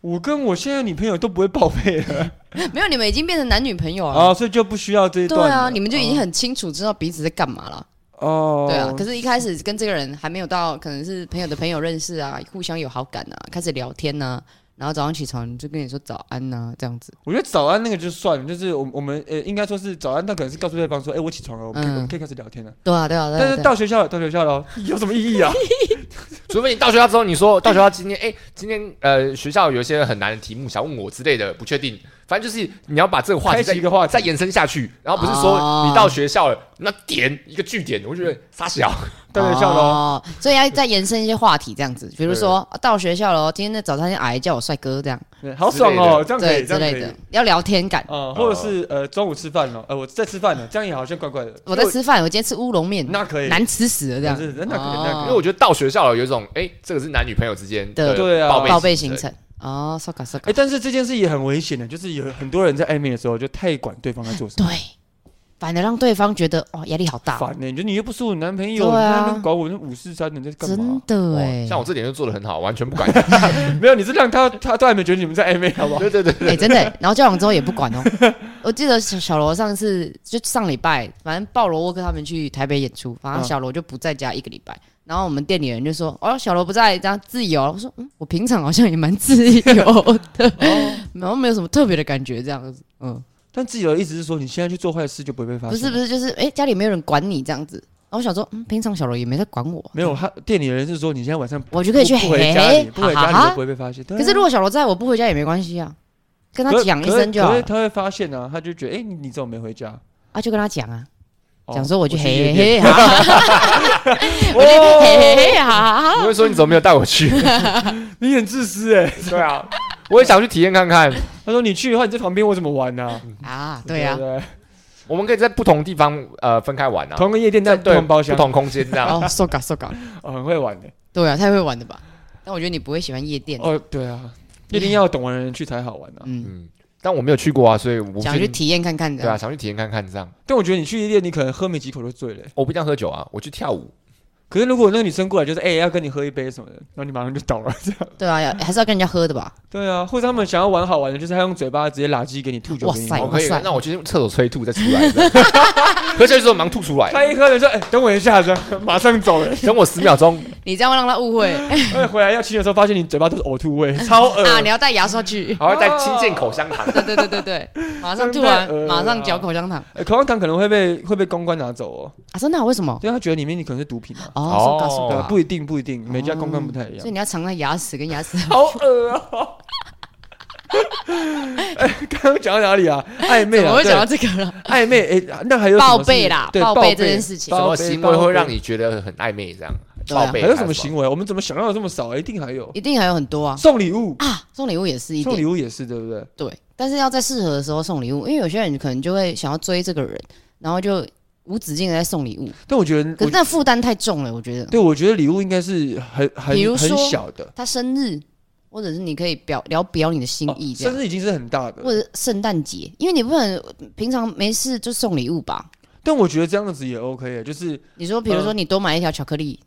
我跟我现在女朋友都不会报备了 没有，你们已经变成男女朋友了。啊，所以就不需要这一对段对。啊，你们就已经很清楚知道彼此在干嘛了。哦，对啊，可是，一开始跟这个人还没有到，可能是朋友的朋友认识啊，互相有好感啊，开始聊天呐、然后早上起床就跟你说早安呐、这样子。我觉得早安那个就算了，就是我我们呃应该说是早安，那可能是告诉对方说，哎，我起床了，我们可以嗯我们可以开始聊天了。对啊，对啊，对啊。但是对啊到学校了，到学校了，有什么意义啊？除非你到学校之后，你说到学校今天，哎、今天呃学校有一些很难的题目想问我之类的，不确定。反正就是你要把这个话题开再一个话再延伸下去，然后不是说哦。你到学校了，那点一个据点，我觉得傻小。到学校了，哦，所以要再延伸一些话题，这样子，比如说啊到学校了，今天的早餐店阿姨叫我帅哥，这样，对好爽哦，这样可对以，这样可以。之类的。，要聊天感。啊，或者是呃中午吃饭了，呃我在吃饭了，这样也好像怪怪的。我在吃饭，我今天吃乌龙面，那可以，难吃死了，这样。是那可以，那可以。因为我觉得到学校了有一种，哎、这个是男女朋友之间的对。啊。报备行程。哦，so 个 so 哎、但是这件事也很危险的，就是有很多人在暧昧的时候就太管对方在做什么，对，反而让对方觉得哦压力好大，烦呢、你觉得你又不是我男朋友，对啊你在那边管我那五四三的，你在干真嘛？真的哎，像我这点就做的很好，完全不管。没有，你是让他他都还没觉得你们在暧昧，好不好？对对对，哎、真的欸、然后交往之后也不管哦。我记得小小罗上次就上礼拜，反正鲍罗沃克他们去台北演出，反正嗯小罗就不在家一个礼拜。然后我们店里人就说：“哦，小罗不在，这样自由。”我说：“嗯，我平常好像也蛮自由的，然后没有什么特别的感觉，这样子。嗯，但自由的意思是说，你现在去做坏事就不会被发现。不是不是，就是哎、家里没有人管你这样子。然后我想说，嗯，平常小罗也没在管我，没有，他店里的人是说你现在晚上我就可以去回家里，不回家里哈哈就不会被发现。可是如果小罗在我不回家也没关系啊，跟他可讲一可声就好了可是他会发现啊，他就觉得哎、你你怎么没回家？啊，就跟他讲啊，哦讲说我去嘿嘿嘿哈，我去嘿嘿嘿哈。你会说你怎么没有带我去？你很自私哎、对啊，我也想去体验看看。他说你去的话，你在旁边我怎么玩呢、啊，对呀、我们可以在不同地方呃分开玩啊，同个夜店但不同包厢，不同空间这样。哦，受感受感，哦，很会玩的。对啊，太会玩的吧？但我觉得你不会喜欢夜店，哦，对啊，一定要懂玩的人去才好玩啊。嗯，嗯，但我没有去过啊，所以我想去体验看看的。对啊，想去体验看看这样。但我觉得你去夜店，你可能喝没几口就醉了欸。我不一定要喝酒啊，我去跳舞。可是如果那个女生过来，就是哎、要跟你喝一杯什么的，然后你马上就倒了，这样。对啊，要还是要跟人家喝的吧？对啊，或者他们想要玩好玩的，就是他用嘴巴直接垃圾给你吐酒给你哇塞。我可以哇塞，那我去厕所催吐再出来，喝下去之后忙吐出来，他一喝了说，哎、等我一下，这 样马上走了。等我十秒钟，你这样会让他误会哎，回来要亲的时候，发现你嘴巴都是呕吐味，超恶啊！你要带牙刷去。还要带清健口香糖。对对对对对，马上吐完马上嚼口香糖哎口香糖可能会被会被公关拿走哦，啊！真的啊？为什么？因为他觉得里面你可能是毒品啊。哦，不一定不一定，每家公关不太一样。所以你要藏在牙齿跟牙齿。好恶哦！刚刚讲到哪里啊？暧昧啊，对怎么会讲到这个了？暧昧？哎，那还有什么报备啦，报备备这件事情什。么报备行为会让你觉得很暧昧？这样报备还有什么？行为？我们怎么想到的这么少？一定还有一定还有很多啊送礼物，啊！送礼物也是一定送礼物也是对不对？对，但是要在适合的时候送礼物，因为有些人可能就会想要追这个人，然后就无止境的在送礼物，但我觉得，可那负担太重了，我觉得。对我觉得礼物应该是很很很比如说小的，他生日，或者是你可以表聊表你的心意这样，哦生日已经是很大的或，者是圣诞节，因为你不能平常没事就送礼物吧？但我觉得这样子也 OK 耶，就是你说，比如说你多买一条巧克力，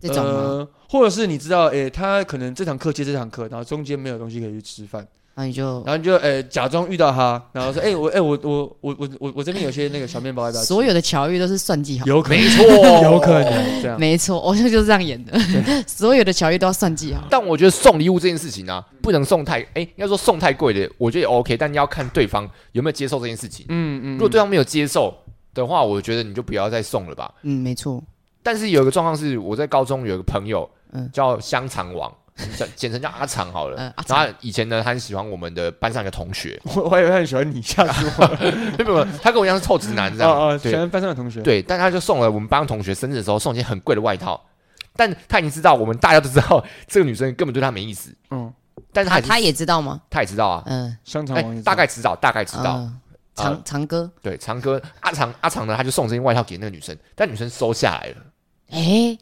这种吗？呃，或者是你知道，诶，他可能这堂课接这堂课，然后中间没有东西可以去吃饭，然后你就然后你就诶假装遇到他，然后说，诶，我诶我我我我我我这边有些那个小面包要不要？所有的巧遇都是算计好。有可能没错，有可。能这样，没错，我就 就是这样演的，所有的巧遇都要算计好。但我觉得送礼物这件事情啊，不能送太哎，应该说送太贵的，我觉得也 OK，但你要看对方有没有接受这件事情。嗯嗯，如果对方没有接受的话，我觉得你就不要再送了吧。嗯，没错。但是有一个状况是，我在高中有一个朋友，嗯叫香肠王，叫简称叫阿长好了。嗯然后他以前呢，他很喜欢我们的班上一个同学，我我还以为他很喜欢你，吓死我了。没有没有，他跟我一样是臭直男这样。啊啊，喜对欢班上的同学，对，但他就送了我们班同学生日的时候送一件很贵的外套，但他已经知道，我们大家都知道这个女生根本对他没意思，嗯，但是他已经他也知道吗？他也知道啊，嗯，哎香肠王也，大概知道，大概知道。嗯。长长哥，对，长哥。阿长阿长呢，他就送这件外套给那个女生，但女生收下来了。哎，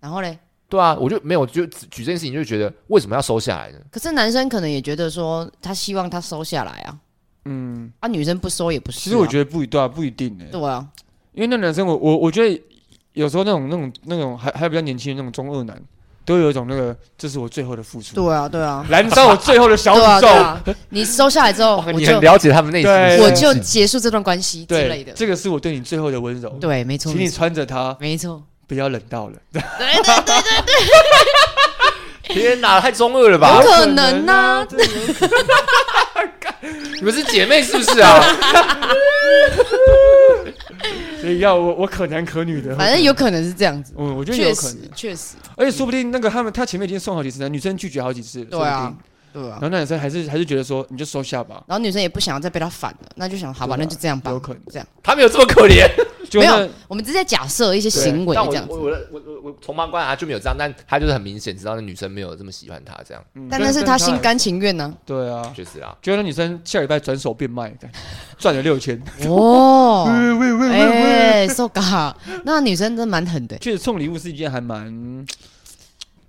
然后嘞，对啊，我就没有就举这件事情，就觉得为什么要收下来呢？可是男生可能也觉得说，他希望他收下来啊，嗯，啊，女生不收也不是啊。其实我觉得不一对啊，不一定诶，对啊，因为那男生我我我觉得有时候那种那种那种还还比较年轻的那种中二男，都有一种那个这是我最后的付出，对啊，对啊，燃烧我最后的小宇宙你收下来之后，我就你很了解他们内心。我就结束这段关系之对类的。这个是我对你最后的温柔。对，没错，请你，穿着它，没错，不要冷到了。对对对对，天哪，太中二了吧？不？可能啊。这有可能你们是姐妹是不是啊？所以要我我可男可女的，反正有可能是这样子，嗯我觉得有可能，确实，而且说不定那个他们他前面已经送好几次了，女生拒绝好几次，对啊。说不定，对啊然。后那男生还是还是觉得说你就收下吧，然后女生也不想要再被他反了，那就想好吧，对啊那就这样吧有可能，这样他没有这么可怜？没有，我们只是在假设一些行为但我这样子，我我的我我我从旁观察就没有这样，但他就是很明显知道那女生没有这么喜欢他这样，嗯但那是他心甘情愿呢。对啊，确实啊。就那女生下礼拜转手变卖，干赚了六千，哦，喂喂喂喂喂，哎，so ga，那女生真的蛮狠的，确实送礼物是一件还蛮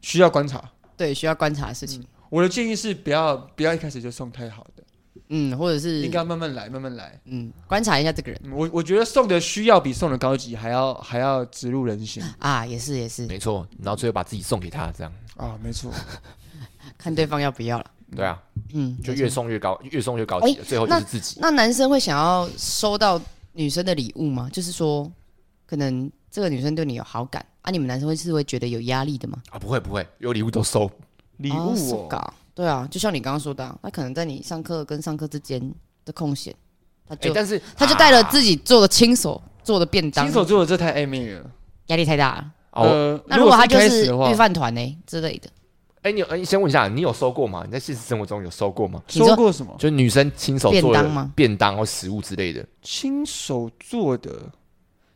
需要观察。对，需要观察的事情。我的建议是不要不要一开始就送太好的，嗯，或者是应该慢慢来，慢慢来。嗯，观察一下这个人嗯我我觉得送的需要比送的高级还要还要植入人心啊，也是也是，没错，然后最后把自己送给他，这样啊，没错。看对方要不要了。对啊，嗯，就越送越高，越送越高级了，最后就是自己。那男生会想要收到女生的礼物吗？就是说，可能这个女生对你有好感啊，你们男生会是会觉得有压力的吗？啊，不会不会，有礼物都收，礼哦物哦对啊，就像你刚刚说的啊，他可能在你上课跟上课之间的空闲，他哎，就、但是他就带了啊自己做的亲手做的便当亲，手做的这太暧昧了。压力太大了。哦，呃，那如果他就是一开始的话御，饭团呢之类的，哎，你有哎，先问一下，你有收过吗？你在现实生活中有收过吗？你说说过什么？就女生亲手做的便当吗便当或食物之类的，亲手做的，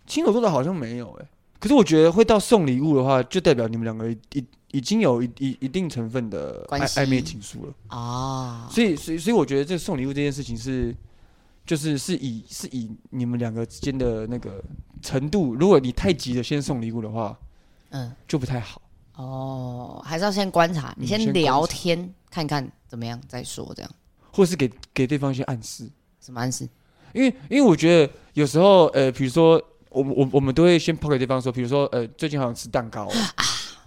亲手做的好像没有哎、可是我觉得会到送礼物的话，就代表你们两个已已已经有一一一定成分的关系。暧暧昧情愫了。啊，所以，所以，所以我觉得这送礼物这件事情是，就是是以是以你们两个之间的那个程度，如果你太急着先送礼物的话，嗯，就不太好。哦，还是要先观察，你先嗯先观聊察天看看怎么样再说，这样。或是给给对方一些暗示，什么暗示？因为因为我觉得有时候呃，比如说我们我我们都会先抛给对方说，比如说呃，最近好像吃蛋糕、哦，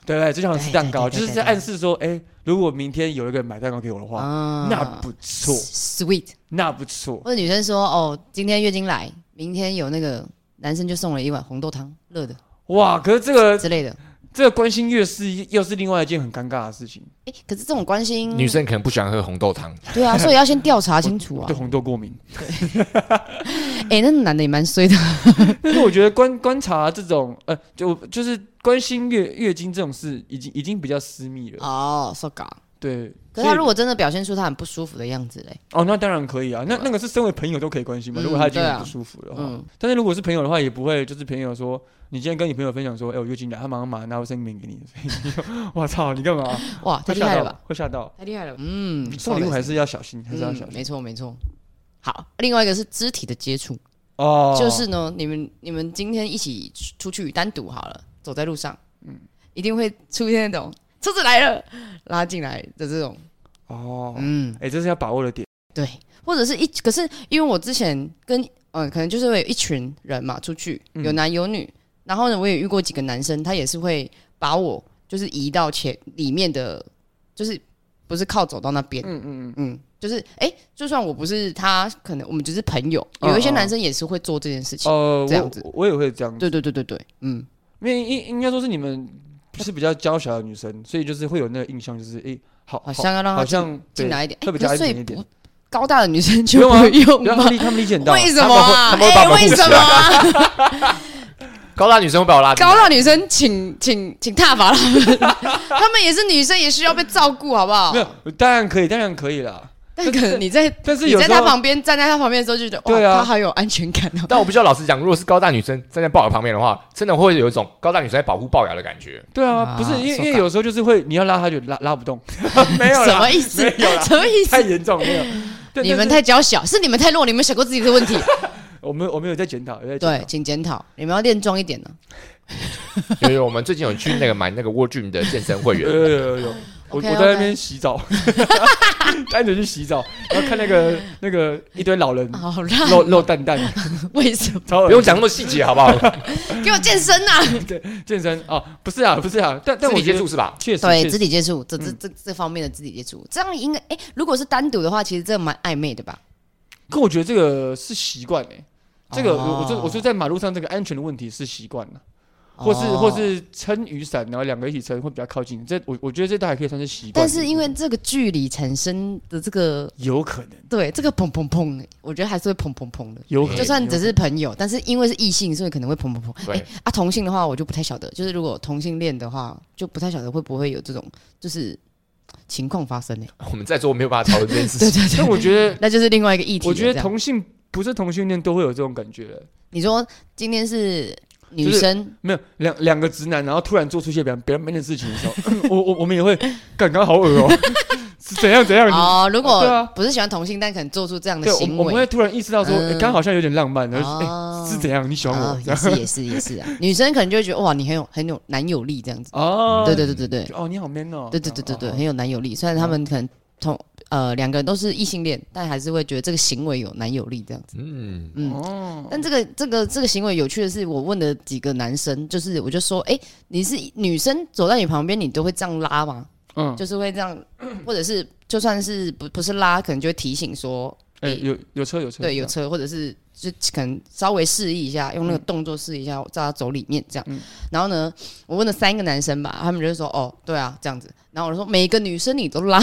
对不对？最近好想吃蛋糕，就是在暗示说，哎，如果明天有一个人买蛋糕给我的话，啊那不错，sweet，那不错。或者女生说哦，今天月经来，明天有那个男生就送了一碗红豆汤，热的。哇，可是这个之类的，这个关心越是又是另外一件很尴尬的事情。哎，可是这种关心，女生可能不喜欢喝红豆汤，对啊，所以要先调查清楚啊对。红豆过敏，哎，那男的也蛮衰的，但是我觉得观观察这种呃，就就是关心月月经这种事，已经已经比较私密了。哦，so ga。对，可是他如果真的表现出他很不舒服的样子嘞，哦，那当然可以啊，那那个是身为朋友都可以关心嘛。嗯如果他已经很不舒服的话，嗯，但是如果是朋友的话，也不会就是朋友说，你今天跟你朋友分享说，哎、我月经来，他马上马上拿卫生棉给你，我操，你干嘛？哇，太会吓到厉害了吧，，会吓到。太厉害了，嗯，送礼物还是要小心，还是要嗯小心。没错没错。好，另外一个是肢体的接触，哦，就是呢，你们你们今天一起出去单独好了，走在路上，嗯，一定会出现那种车子来了拉进来的这种，哦，嗯，哎、这是要把握的点。对，或者是一，可是因为我之前跟嗯、可能就是会有一群人嘛出去，嗯。有男有女，然后呢，我也遇过几个男生，他也是会把我就是移到前里面的，就是不是靠走到那边，嗯嗯嗯，嗯，就是哎、诶就算我不是他，可能我们只是朋友，嗯有一些嗯男生也是会做这件事情，哦、这样子。我我也会这样子，对对对对对，嗯，因为应应该说是你们是比较娇小的女生，所以就是会有那个印象，就是哎、好好像要让他好像对进来一点，会比较诶可是所以安全一点不高大的女生就不用吗他们？理他们理解到，为什么哎，为什么啊？高大女生会把我拉高大女生请请请踏伐他们，他们也是女生，也需要被照顾，好不好没？有，当然可以，当然可以啦。但可能你在但是你在他旁边站在他旁边的时候，就觉得哇，对啊他好有安全感哦。但我必须要老实讲，如果是高大女生站在龅牙旁边的话，真的会有一种高大女生在保护龅牙的感觉。对啊，啊不是因为因为有时候就是会你要拉他就拉拉不动，没有 什，么意思？没有什么意思太？严重没有。对你们太娇小，是你们太弱，你们想过自己的问题。我们我们有在检讨，有在对，请检讨，你们要练壮一点呢。因为我们最近有去那个买那个 World Gym 的健身会员，有有有有，我我在那边洗澡，单纯去洗澡，然后看那个那个一堆老人好烂，露露蛋蛋，为什么？超恶不用讲那么细节好不好？给我健身呐！健身啊，不是啊不是啊，但但肢体我觉得接触是吧？确实对，确实肢体接触，这这嗯这这方面的肢体接触，这样应该哎，如果是单独的话，其实这蛮暧昧的吧？可我觉得这个是习惯诶，这个我我说哦我说在马路上这个安全的问题是习惯了。或是哦或是撑雨伞，然后两个一起撑会比较靠近。这我我觉得这都还可以算是习惯。但是因为这个距离产生的这个有可能，对这个砰砰砰，我觉得还是会砰砰砰的。有可能，就算只是朋友，但是因为是异性，所以可能会砰砰砰。对哎啊，同性的话我就不太晓得，就是如果同性恋的话，就不太晓得会不会有这种就是情况发生呢？我们在座没有办法讨论这件事情。对对，可能但我觉得，那就是另外一个议题。我觉得同性不是同性恋都会有这种感觉。你说今天是女就是生，没有两两个直男，然后突然做出一些比较别人没的事情的时候，我我我们也会，刚刚好恶哦，是怎样怎样？哦，如果对啊不是喜欢同性，但可能做出这样的行为我们会，突然意识到说，嗯哎，刚好像有点浪漫，然后是怎样？你喜欢啊我？也是也是也是啊，女生可能就会觉得哇，你很有很有男友力这样子。哦，对对对对对，哦，你好 man 哦，对对对对对，哦很有男友力。虽然他们可能同呃两个人都是异性恋，但还是会觉得这个行为有男友力这样子。嗯，嗯，哦，但这个这个这个行为有趣的是，我问了几个男生，就是我就说，哎、你是女生走在你旁边，你都会这样拉吗？嗯，就是会这样，或者是就算是不不是拉，可能就会提醒说，哎，有有车有车，对，有车，或者是就可能稍微示意一下，用那个动作示意一下，叫他走里面这样。嗯然后呢，我问了三个男生吧，他们就说，哦，对啊，这样子。然后我就说，每个女生你都拉，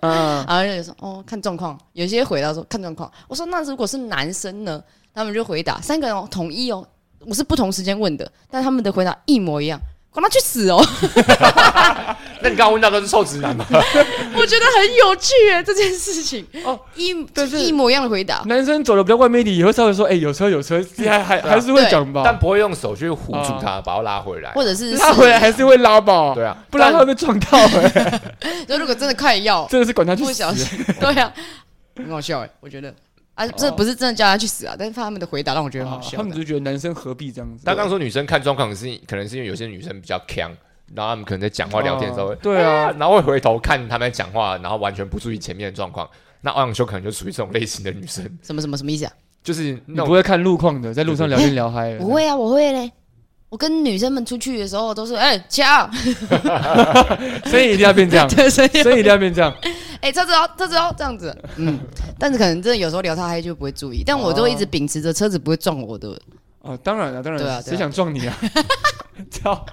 嗯，然后就说，哦，看状况。有些回答说看状况。我说，那如果是男生呢？他们就回答三个人哦，统一哦，我是不同时间问的，但他们的回答一模一样。管他去死哦！那你刚刚问到都是臭直男吗？我觉得很有趣哎，这件事情。哦哦，一但是一模一样的回答。男生走的比较外面一点，也会稍微说，哎，有车有车，还还啊。还是会讲吧，但不会用手去唬住他，把他拉回来。或者是拉回来还是会拉吧，对啊，不然他会被撞到哎，就如果真的快要，真的是管他去死。不小。心，对啊，很好笑哎，我觉得啊，这不是真的叫他去死啊，但是他们的回答让我觉得很好笑哦他。们只是觉得男生何必这样子？他刚说女生看状况是，可能是因为有些女生比较强，然后他们可能在讲话聊天的时候哦，对啊，然后会回头看他们在讲话，然后完全不注意前面的状况。那欧阳修可能就属于这种类型的女生，什么什么什么意思啊？就是你不会看路况的，在路上聊天聊嗨了。不会啊，我会嘞。我跟女生们出去的时候都是哎掐，所以一定要变这样，对，所以所以一定要变这样。哎车子哦车子哦这样子，嗯，但是可能真的有时候聊太嗨就不会注意，但我都一直秉持着车子不会撞我的，哦，当然了，当然了，对啊对啊谁想撞你啊？操，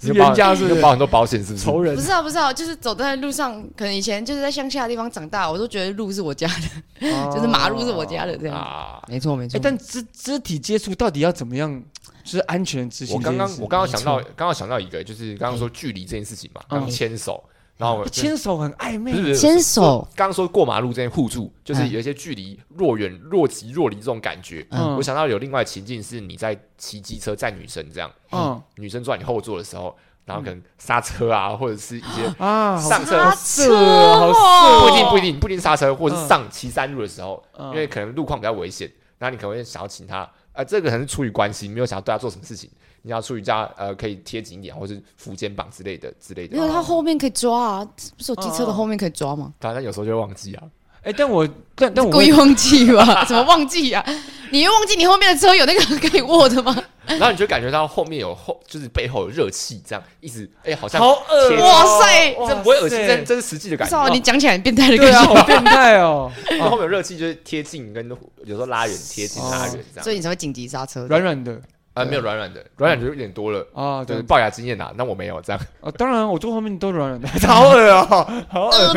是你有保冤家是保很多保险是不是？仇人不是啊，不是啊，就是走在路上，可能以前就是在乡下的地方长大，我都觉得路是我家的，就是马路是我家的这样。啊！没错没错哎，，但肢肢体接触到底要怎么样，就是安全执行我这件事？刚刚我刚刚想到，刚刚想到一个，就是刚刚说距离这件事情嘛，刚牵手，然后牵手很暧昧。牵手，刚刚说过马路这些互助，就是嗯。有一些距离若远若即若离这种感觉。嗯。我想到有另外情境是你在骑机车载女生这样，嗯。女生坐在你后座的时候，然后可能刹车啊，或者是一些啊，上车。刹色哦。好不一定不一定不一定刹车，或者是嗯上骑山路的时候，嗯。因为可能路况比较危险，然后你可能会想要请他，呃，这个可能是出于关心，没有想要对他做什么事情，你要出去家呃可以贴紧一点，或是扶肩膀之类的之类的因。为它后面可以抓啊，不是有机车的后面可以抓吗？当然有时候就会忘记啊，哎，但我但但我故意忘记吧？怎么忘记啊？你又忘记你后面的车有那个 可以握的吗？然后你就感觉到后面有后，就是背后有热气，这样一直哎、好像好恶贴哦哇塞这不会恶心，哇塞这这是实际的感不知道觉。你讲起来很变态的对啊，感觉，好变态哦，然后后面有热气，就是贴近跟有时候拉远、贴近、哦拉远这样。所以你才会紧急刹车。软软的啊，没有软软的，软软的就有点多了，啊，对就是龅牙经验呐。那我没有这样。啊，当然我坐后面都软软的，好恶哦，好恶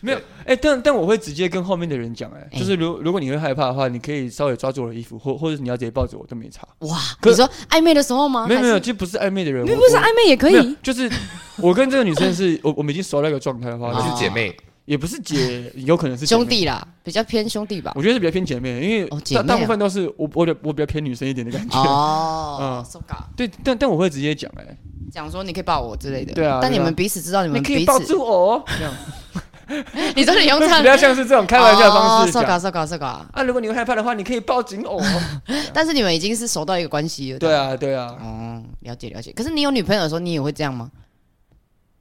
没有，哎、但但我会直接跟后面的人讲，哎，哎就是如如果你会害怕的话，你可以稍微抓住我的衣服，或或者你要直接抱着我都没差。哇！可你说暧昧的时候吗？没有没有，就不是暧昧的人，不是暧昧也可以。就是我跟这个女生是我我们已经熟到一个状态的话，是姐妹，也不是姐，有可能是兄。弟啦，比较偏兄弟吧。我觉得是比较偏姐妹，因为大、哦啊大部分都是我我的我比较偏女生一点的感觉。哦 嗯，so ga 对，但但我会直接讲，哎，讲说你可以抱我之类的。对啊但你们彼此知道你你们可以抱住我哦，这样，你说你用这样比较像是这种开玩笑的方式 so 讲。ga so so。啊，如果你会害怕的话，你可以抱紧我。但是你们已经是熟到一个关系了。对。啊，对啊，哦，了解了解。可是你有女朋友的时候，你也会这样吗？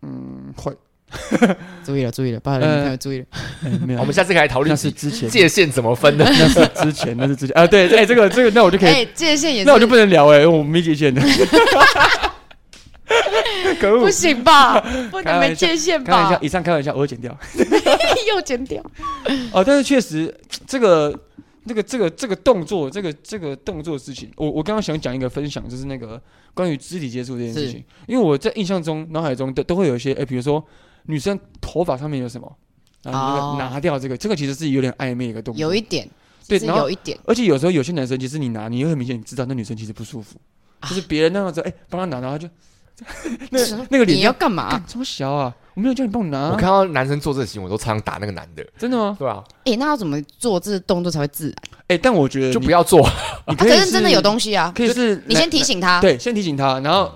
嗯，会，注意了，注意了，把你女朋友注意了。哎没有我们下次可以讨论那论是之前，界限怎么分的。那是之前，那是之前啊，对，哎，这个这个，那我就可以，哎，界限也是，那我就不能聊哎，我们没界限的。可恶不！行吧？不能没界限吧开玩笑，？以上开玩笑，我会剪掉。又剪掉。哦，但是确实，这个、这个、这个、这个动作，这个、这个动作的事情，我我刚刚想讲一个分享，就是那个关于肢体接触这件事情，因为我在印象中、脑海中都都会有一些，哎，比如说女生头发上面有什么，然后那哦个拿掉这个，这个其实是有点暧昧一个动作，有一点，对然后有一点。而且有时候有些男生其实你拿，你会很明显知道那女生其实不舒服，就是别人那样子，哎，帮他拿，然后就 那是那个脸你要干嘛干？这么小啊，我没有叫你帮我拿我，看到男生做这个行为，我都常常打那个男的，真的吗？对啊？哎，那要怎么做这个动作才会自然？哎，但我觉得就不要做。你啊可是真的有东西啊，可以是你先提醒他，对，先提醒他，然后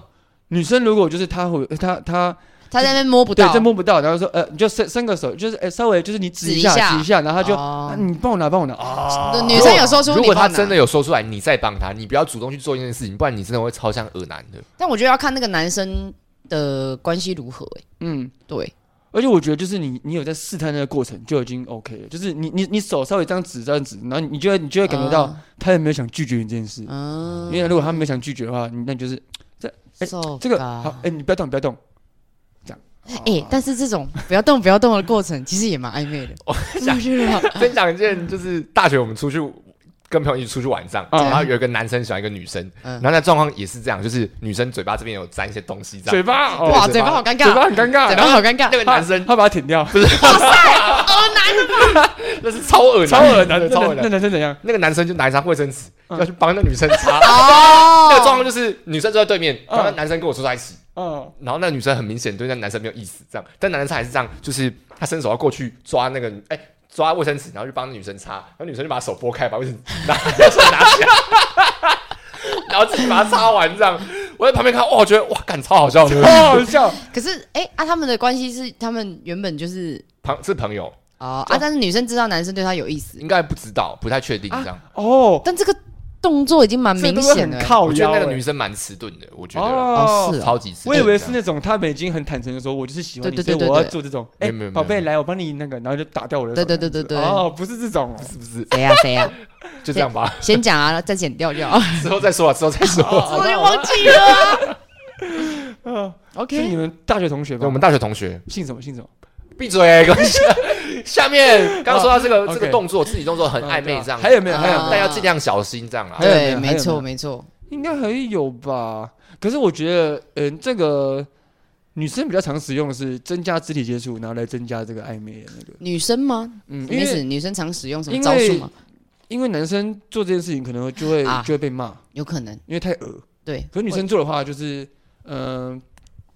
女生如果就是她会她她他在那边摸不到对到，这摸不到，然后说呃你就伸伸个手，就是呃稍微就是你指一下指一下一下，然后他就、哦啊你帮我拿帮我拿啊，女生有说出如果他真的，有说出来，你再帮他，你不要主动去做一件事情，不然你真的会超像恶男的。但我觉得要看那个男生的关系如何。哎，嗯。对，而且我觉得，就是你，你有在试探那个过程就已经 OK 了。就是你，你，你手稍微这样指这样指，然后你就会，你就会感觉到他有没有想拒绝你这件事。嗯，因为如果他没有想拒绝的话，你那你就是这哎这个好，哎，你不要动，不要动。哎，但是这种不要动不要动的过程，其实也蛮暧昧的。我觉得吧分享一件，就是大学我们出去跟朋友一起出去晚上，嗯。然后有一个男生喜欢一个女生，嗯。然后那状况也是这样，就是女生嘴巴这边有沾一些东西，这样。嘴巴，哦。哇，嘴巴好尴尬。嘴巴尬，很尴尬，嘴巴好尴尬。那。个男生他把它舔掉，那是超恶超恶男的，那那对超恶男。那男生怎样？那个男生就拿一张卫生纸嗯。要去帮那女生擦，哦，那个状况就是女生坐在对面，嗯。然后男生跟我坐在一起，嗯，然后那女生很明显对那男生没有意思，这样，但男生还是这样，就是他伸手要过去抓那个，哎、抓卫生纸，然后去帮那女生擦，然后女生就把手拨开，把卫生纸拿手拿起来，然后自己把它擦完，这样，我在旁边看，哇，我觉得哇，感超好笑的，好好笑。可是哎啊，他们的关系是他们原本就是朋是朋友，哦啊，但是女生知道男生对她有意思，应该不知道，不太确定这样。哦，但这个动作已经蛮明显的。很靠我觉得。那个女生蛮迟钝的，我觉得哦哦是啊超级迟钝。我以为是那种他们已经很坦诚的说，我就是喜欢你，对我要对对做这种。哎没有没有，宝贝，来，我帮你那个，然后就打掉我的。对对对对对哦，不是这种哦。是不是？谁呀谁呀？就这样吧，先讲啊，再剪掉就好。之后再说啊，之后再说。我就忘记了啊。嗯，OK，你们大学同学吧？对，我们大学同学，姓什么？姓什么？闭嘴！下下面刚刚说到这个哦这个动作，肢体动作很暧昧这样，还有没有？还有啊没有？但要尽量小心这样啊对，没错没错。应该还有吧？可是我觉得，嗯、这个女生比较常使用的是增加肢体接触，然后来增加这个暧昧的那个。女生吗？嗯？因为女生常使用什么招数吗？因为男生做这件事情可能就会、啊就会被骂，有可能，因为太恶。对。可是女生做的话，就是嗯、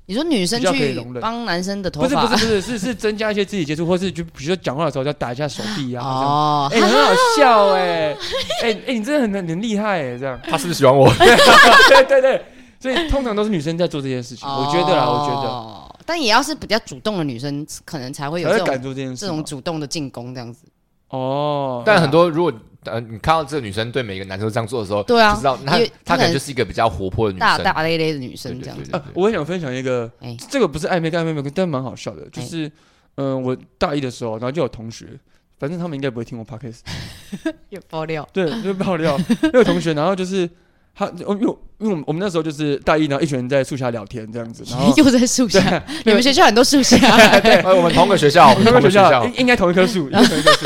你说女生去帮男生的头发不是不是不是是 是增加一些肢体接触，或是就比如说讲话的时候要打一下手臂啊，哦。哎、很好笑哎、哎哎、你真的很很很厉害哎、这样。他是不是喜欢我？对对对，所以通常都是女生在做这件事情，我觉得啦，我觉得得，但也要是比较主动的女生，可能才会有这种做这件事。这种主动的进攻这样子。哦，但很多如果呃你看到这个女生对每个男生都这样做的时候，对啊就知道她她可能就是一个比较活泼的女生。大大咧咧的女生这样。子。啊，我也想分享一个哎，这个不是暧昧跟暧昧没有，但蛮好笑的，就哎。是嗯，我大一的时候，然后就有同学，反正他们应该不会听我 podcast，有爆料，对，就爆料，那个同学，然后就是他，因为因为我们我们那时候就是大一，然后一群人在树下聊天这样子，然后 又在树下，你们学校很多树下，对，我们同个学校，我们学同个学校校应，应该同一棵树，应该同一棵树。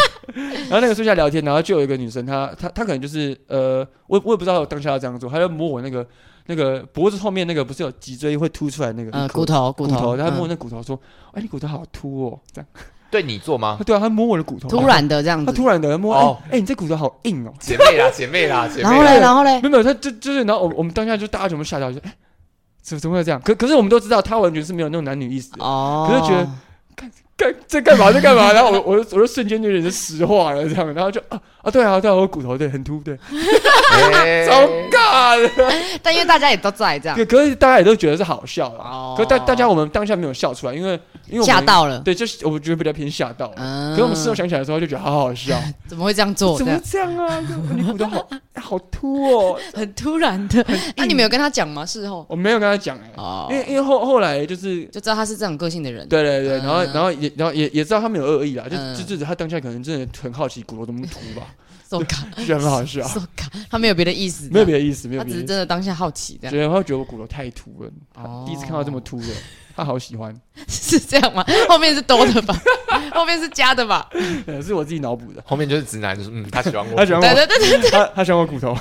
然后那个树下聊天，然后就有一个女生，她她她可能就是呃，我我也不知道我当下要这样做，她就摸我那个那个脖子后面那个不是有脊椎会凸出来那个呃，骨头骨骨头，然后她摸嗯那骨头说：“哎，你骨头好凸哦。”这样，对你做吗？对啊，他摸我的骨头，突，然的这样子。他突然的摸，哎你这骨头好硬哦。姐妹啦，姐妹啦，姐妹然后嘞，然后嘞没，有没有，她就就是，然后我我们当下就大家全部吓到，就哎，怎么怎么会这样？可可是我们都知道，他完全是没有那种男女意思的。哦，可是觉得干在干嘛？在干嘛？然后我我就我就瞬间就有点石化了，这样，然后就啊啊，对啊对啊，我骨头对很突，对，哎超尬的。但因为大家也都在这样可，可是大家也都觉得是好笑啦。哦可是大大家我们当下没有笑出来，因为因为我们吓，到了。对，就是我觉得比较偏吓到。嗯可是我们事后想起来的时候，就觉得好好笑，怎么会这样做？怎么这样这样啊？你骨头好好突哦。很突然的。那你没有跟他讲吗？事后我没有跟他讲哎，哦因，为因为后后来就是就知道他是这种个性的人。对对对，嗯然后然后也然后也也知道他没有恶意啦，就嗯。就就是他当下可能真的很好奇骨头怎么凸吧，受卡就 觉得很好笑，受卡，他没有别的意思，没有别的意思，没有他只。是真的当下好奇这样。觉得他觉得我骨头太秃了，他哦。第一次看到这么秃的，他好喜欢，是这样吗？后面是多的吧？后面是加的吧？呃是我自己脑补的。后面就是直男，就是嗯，他喜欢我，他喜欢我，对对对。他他喜欢我骨头，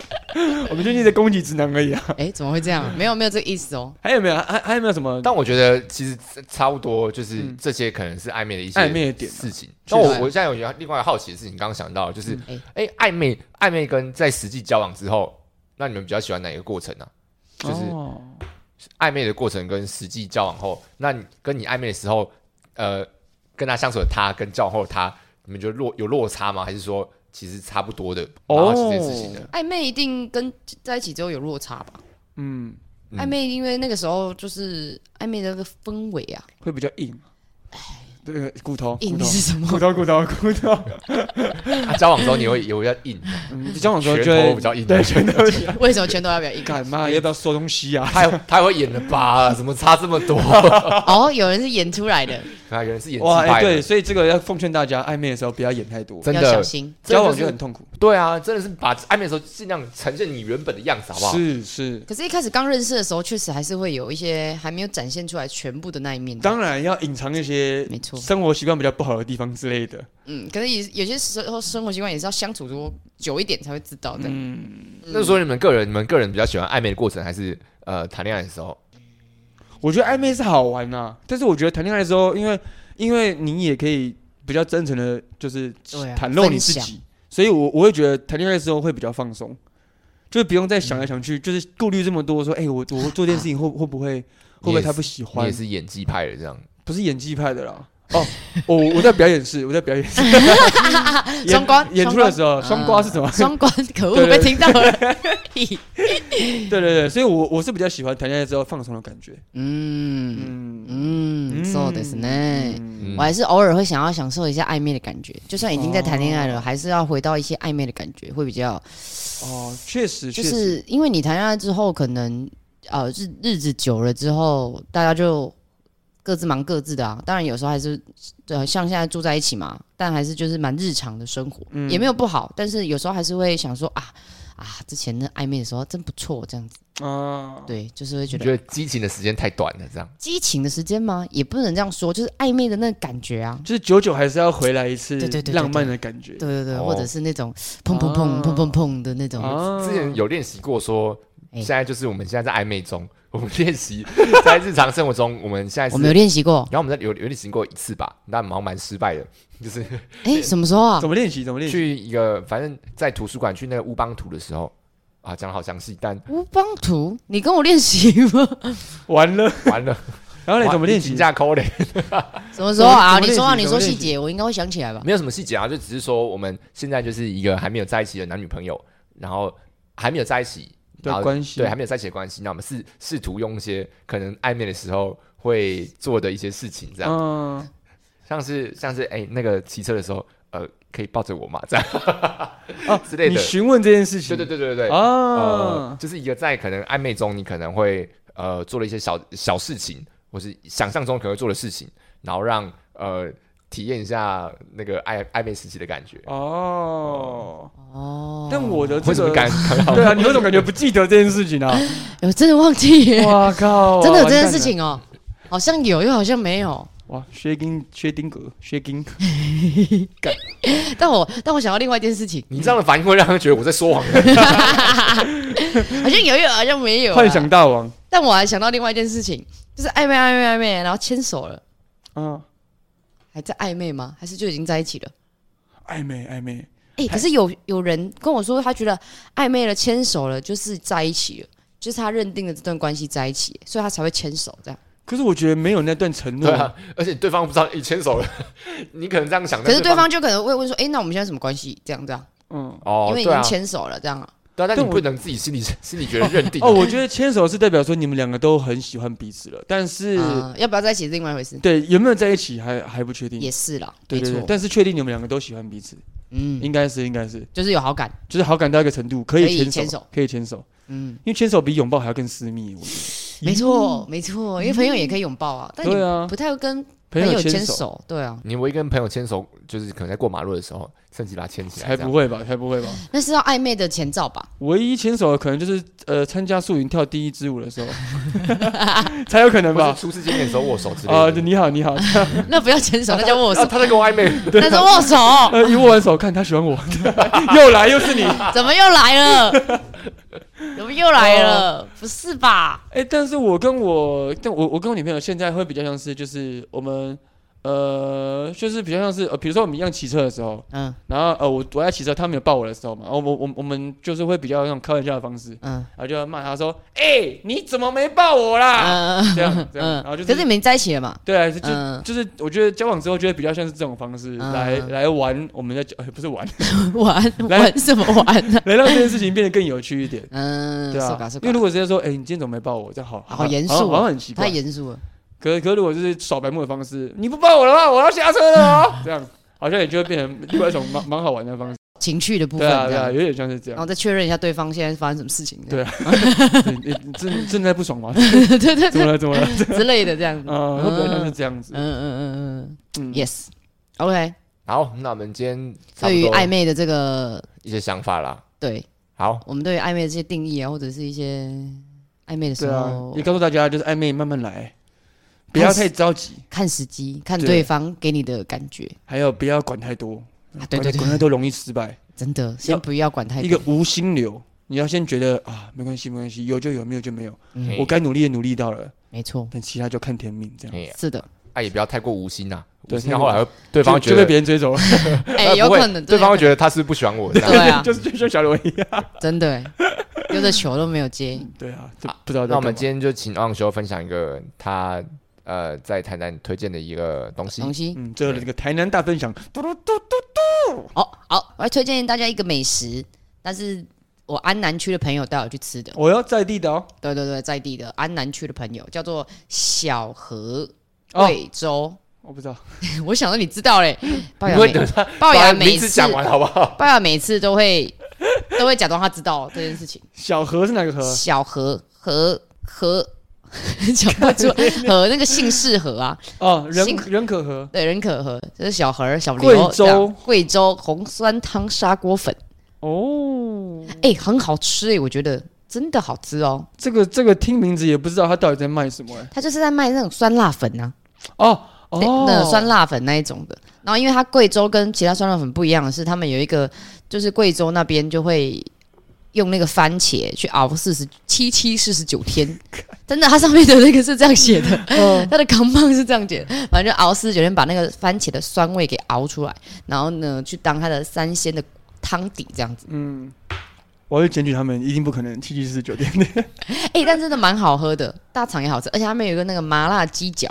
我们就一直在攻击直男而已啊。哎，怎么会这样？没有没有这个意思哦。还有没有？还还有没有什么？但我觉得其实差不多，就是嗯这些可能是暧昧的一些暧昧的点啊事情。确实我我现在有一个另外一个好奇的事情，刚刚想到就是嗯，哎，暧昧暧昧跟在实际交往之后，那你们比较喜欢哪一个过程呢？就是哦暧昧的过程跟实际交往后，那你跟你暧昧的时候，呃，跟他相处的他跟交往后的他，你们觉得落有落差吗？还是说其实差不多的？哦这件事情的？暧昧一定跟在一起之后有落差吧？嗯，嗯暧昧因为那个时候就是暧昧的那个氛围啊，会比较硬。对，骨头，骨硬头，是什么？骨头，骨头，骨头。啊，交往时候你会有比较硬，嗯，交往的时候拳就会头比较硬，对，拳头 为什么拳头要比较硬？干嘛？要不要收东西啊？他还他会演的吧？怎么差这么多？哦，有人是演出来的，啊，原来是演技哇，对，，所以这个要奉劝大家，暧昧的时候不要演太多，真要小的，心。交往就很痛苦。对啊，真的是把暧昧的时候尽量呈现你原本的样子，好不好？是是，可是，一开始刚认识的时候，确实还是会有一些还没有展现出来全部的那一面。当然要隐藏一些没错生活习惯比较不好的地方之类的。嗯，可是有有些时候生活习惯也是要相处多久一点才会知道的。嗯，那说你们个人，你们个人比较喜欢暧昧的过程，还是呃谈恋爱的时候？我觉得暧昧是好玩呐、但是我觉得谈恋爱的时候，因为因为你也可以比较真诚的，就是对啊袒露你自分己，所以我我会觉得谈恋爱的时候会比较放松，就是不用再想来想去，就是顾虑这么多，说哎、我我做这件事情会会不会会不会他不喜欢你也？是演技派的这样，不是演技派的啦。哦，我我在表演室，我在表演室演双关演出的时候，双瓜是什么？双关，可恶，对对被听到了。屁对对对，所以我我是比较喜欢谈恋爱之后放松的感觉。嗯嗯嗯，そうですね。嗯我还是偶尔会想要享受一下暧昧的感觉，就算已经在谈恋爱了，还是要回到一些暧昧的感觉，会比较，哦，确实就确实，是因为你谈恋爱之后，可能呃日日子久了之后，大家就 各自忙各自的啊。当然有时候还是呃像现在住在一起嘛，但还是就是蛮日常的生活，嗯也没有不好。但是有时候还是会想说啊啊，之前那暧昧的时候真不错，这样子，啊，对，就是会觉得觉得激情的时间太短了，这样激情的时间吗？也不能这样说，就是暧昧的那个感觉啊。就是久久还是要回来一次对对对对浪漫的感觉。对对对，哦或者是那种砰砰砰啊砰砰砰的那种，啊之前有练习过说，哎现在就是我们现在在暧昧中，我们练习在日常生活中，我们现在是我们有练习过。然后我们在有有练习过一次吧，但蛮蛮失败的，就是哎，什么时候啊怎？么练习？怎么练习？去一个反正在图书馆去那个乌邦图的时候啊，讲的好详细，但乌邦图，你跟我练习吗？完了，完了，然后你怎么练习评？价扣嘞？什么时候啊？你说啊，你说细节，我应该会想起来吧？没有什么细节啊，就只是说我们现在就是一个还没有在一起的男女朋友，然后还没有在一起然后的关系。对，还没有在一起的关系，那我们试试图用一些可能暧昧的时候会做的一些事情，这样，嗯，像是像是哎、那个骑车的时候，呃，可以抱着我嘛？这样啊 之类的。你询问这件事情，对对对对对，呃啊，，就是一个在可能暧昧中，你可能会呃做了一些小小事情，或是想象中可能会做的事情，然后让呃体验一下那个暧暧昧时期的感觉。哦，哦，但我的这个，为什么感感到？对啊，你有什么感觉不记得这件事情啊？我真的忘记耶，哇靠，真的有这件事情哦，好像有，又好像没有。哇，薛丁薛丁格薛丁，但我但我想到另外一件事情，你这样的反应会让他觉得我在说谎。好像有又好像没有啊。幻想大王。但我还想到另外一件事情，就是暧昧暧昧暧昧，然后牵手了，啊，还在暧昧吗？还是就已经在一起了？暧昧暧昧，哎、可是有有人跟我说，他觉得暧昧了、牵手了，就是在一起了，就是他认定了这段关系在一起，所以他才会牵手这样。可是我觉得没有那段承诺对，啊，而且对方不知道你牵手了，你可能这样想，可是对方就可能会问说，哎、那我们现在什么关系？这样这样，嗯。哦，因为已经，牵手了，这样啊。对啊，但你不能自己心里 心里觉得认定哦，我觉得牵手是代表说你们两个都很喜欢彼此了，但是、嗯，要不要在一起是另外一回事，对有没有在一起还还不确定。也是啦，对对对，但是确定你们两个都喜欢彼此，嗯，应该是应该是，就是有好感，就是好感到一个程度可可以牵手可以牵手，嗯，因为牵手比拥抱还要更私密。我觉得没错，没错，因为朋友也可以拥抱啊，但你对啊不太会跟朋朋友牵牵手手，对啊，你唯一跟朋友牵手，就是可能在过马路的时候，甚至把他牵起来，才不会吧，才不会吧。那是要暧昧的前兆吧？唯一牵手的可能就是呃参加素云跳第一支舞的时候，才有可能吧。初次见面的时候握手之类啊，的。对你好，你好。那不要牵手，那叫握啊，手，他在跟我暧昧，那是握手，呃，一握完手，看他喜欢我，又来又是你。怎么又来了？怎么又来了？不是吧？哎、但是我跟我，但我我跟我女朋友现在会比较像是，就是我们呃，就是比较像是呃，比如说我们一样骑车的时候，嗯然后呃，我我在骑车，他没有抱我的时候嘛，然后我我我们就是会比较那种开玩笑的方式，嗯然后就要骂他说，哎、你怎么没抱我啦？嗯这样这样，然后就是可是你们在一起了嘛？对啊，就就、嗯就是我觉得交往之后就会比较像是这种方式、嗯来来玩我们的呃不是玩，玩 玩什么玩呢？来让这件事情变得更有趣一点。嗯，对啊因为如果直接说，哎、你今天怎么没抱我？这样好好严肃哦好好像很奇怪太。严肃了。可可如果就是耍白目的方式，你不抱我的话，我要下车了哦。这样好像也就会变成另外一种蛮蛮好玩的方式。情趣的部分对啊，对啊，有点像是这样。然后再确认一下对方现在发生什么事情，对啊 你你正正在不爽吗？对对对怎么了？怎么了？之类的这样子。啊，会比较像是这样子。嗯嗯嗯嗯嗯，，yes，OK。好，那我们今天对于暧昧的这个，一些想法啦。对好，我们对于暧昧的这些定义啊，或者是一些暧昧的时候，也告诉大家，就是暧昧慢慢来，不要太着急，看时机，看对对方给你的感觉还有不要管太多，啊。对对对管太，多容易失败。真的，先不要管太多。一个无心流，你要先觉得啊，没关系，没关系，有就有，没有就没有。嗯我该努力的努力到了，没错，但其他就看天命，这样。哎，是的，啊也不要太过无心呐，对无心后来会对方会就就被觉得别人追走了，哎，有可能对方会觉得得他是不喜欢我这样。对啊，就是就像小刘一样。真的欸，丢的球都没有接。对啊，就不知道在那我们今天就请昂修分享一个他呃在台南推荐的一个东西。东西嗯，最后的这个台南大分享，嘟嘟嘟哦，好，我要推荐大家一个美食，但是我安南区的朋友带我去吃的。我要在地的哦。对对对，在地的安南区的朋友叫做小河哦贵州。我不知道，我想说你知道嘞，龅你牙龅牙把每次讲完好不好？龅牙每次都会都会假装他知道这件事情。小河是哪个河？小河河河 讲不出来，河那个姓氏河啊，哦，人姓人可河。对，人可河，这是小河小贵刘贵州贵州红酸汤砂锅粉，哦，哎、很好吃哎、我觉得真的好吃哦。这个这个听名字也不知道他到底在卖什么哎。他就是在卖那种酸辣粉啊，哦，哦，那酸辣粉那一种的。然后因为它贵州跟其他酸辣粉不一样的是，他们有一个就是贵州那边就会用那个番茄去熬四十七七四十九天，真的，它上面的那个是这样写的，嗯 它的扛棒是这样写的，反正就熬四十九天，把那个番茄的酸味给熬出来，然后呢，去当它的三鲜的汤底这样子。嗯，我要去检举他们，一定不可能七七四十九天的。哎、但真的蛮好喝的，大肠也好吃，而且他们有一个那个麻辣鸡脚，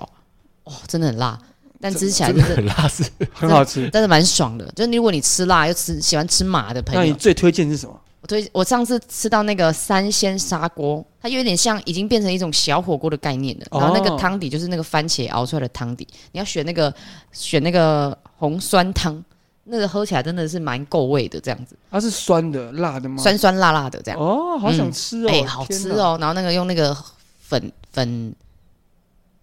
哦，真的很辣，但吃起来真的就是很辣是很好吃。但是蛮爽的。就是如果你吃辣又吃喜欢吃麻的朋友，那你最推荐是什么？我推我上次吃到那个三鲜砂锅，它有点像已经变成一种小火锅的概念了。哦然后那个汤底就是那个番茄熬出来的汤底，你要选那个选那个红酸汤，那个喝起来真的是蛮够味的，这样子它是酸的、辣的吗？酸酸辣辣的这样。哦，好想吃哦！哎、好吃！哦！然后那个用那个粉粉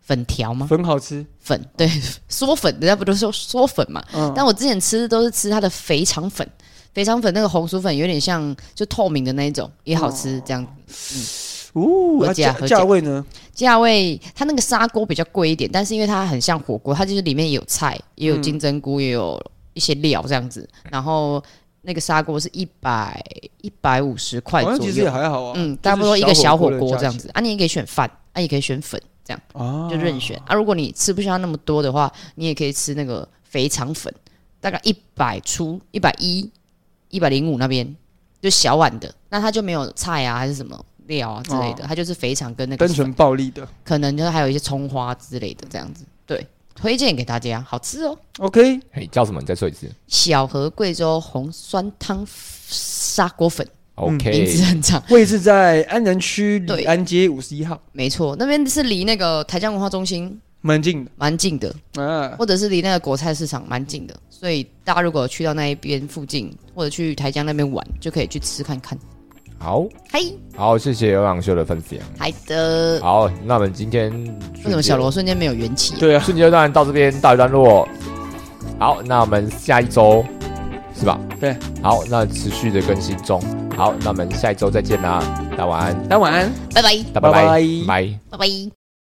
粉条吗？粉好吃，粉对 嗦粉，人家不都说嗦粉嘛？嗯，但我之前吃都是吃它的肥肠粉，肥肠粉那个红薯粉有点像就透明的那一种，也好吃。这样哦，合它价价位呢？价位，它那个砂锅比较贵一点，但是因为它很像火锅，它就是里面有菜，也有金针菇，也有一些料这样子。然后那个砂锅是一百一百五十块左好像其实也右，还好啊。嗯，差不多一个小火锅这样子。啊，你也可以选饭，啊，也可以选粉，这样啊，就任选。啊，如果你吃不下那么多的话，你也可以吃那个肥肠粉，大概一百出，一百一、一百零五那边就小碗的，那它就没有菜啊，还是什么料啊之类的，它就是肥肠跟那个单纯暴力的。可能就是还有一些葱花之类的这样子。对，推荐给大家，好吃哦。OK，嘿，叫什么？你再说一次。小河贵州红酸汤砂锅粉，OK，名字 OK，很长，位置在安仁区对李安街五十一号，没错，那边是离那个台江文化中心蛮近的蛮近的，嗯啊。或者是离那个国菜市场蛮近的，所以大家如果去到那一边附近，或者去台江那边玩，就可以去吃看看。好嗨，好，谢谢欧阳修的分享。好的，好，那我们今天为什么小罗瞬间没有元气、对啊，瞬间段到这边告一段落。好，那我们下一周是吧？对。好，那持续的更新中。好，那我们下一周再见啦，大家晚安，大家晚安。拜拜，大家拜拜拜拜拜。拜拜。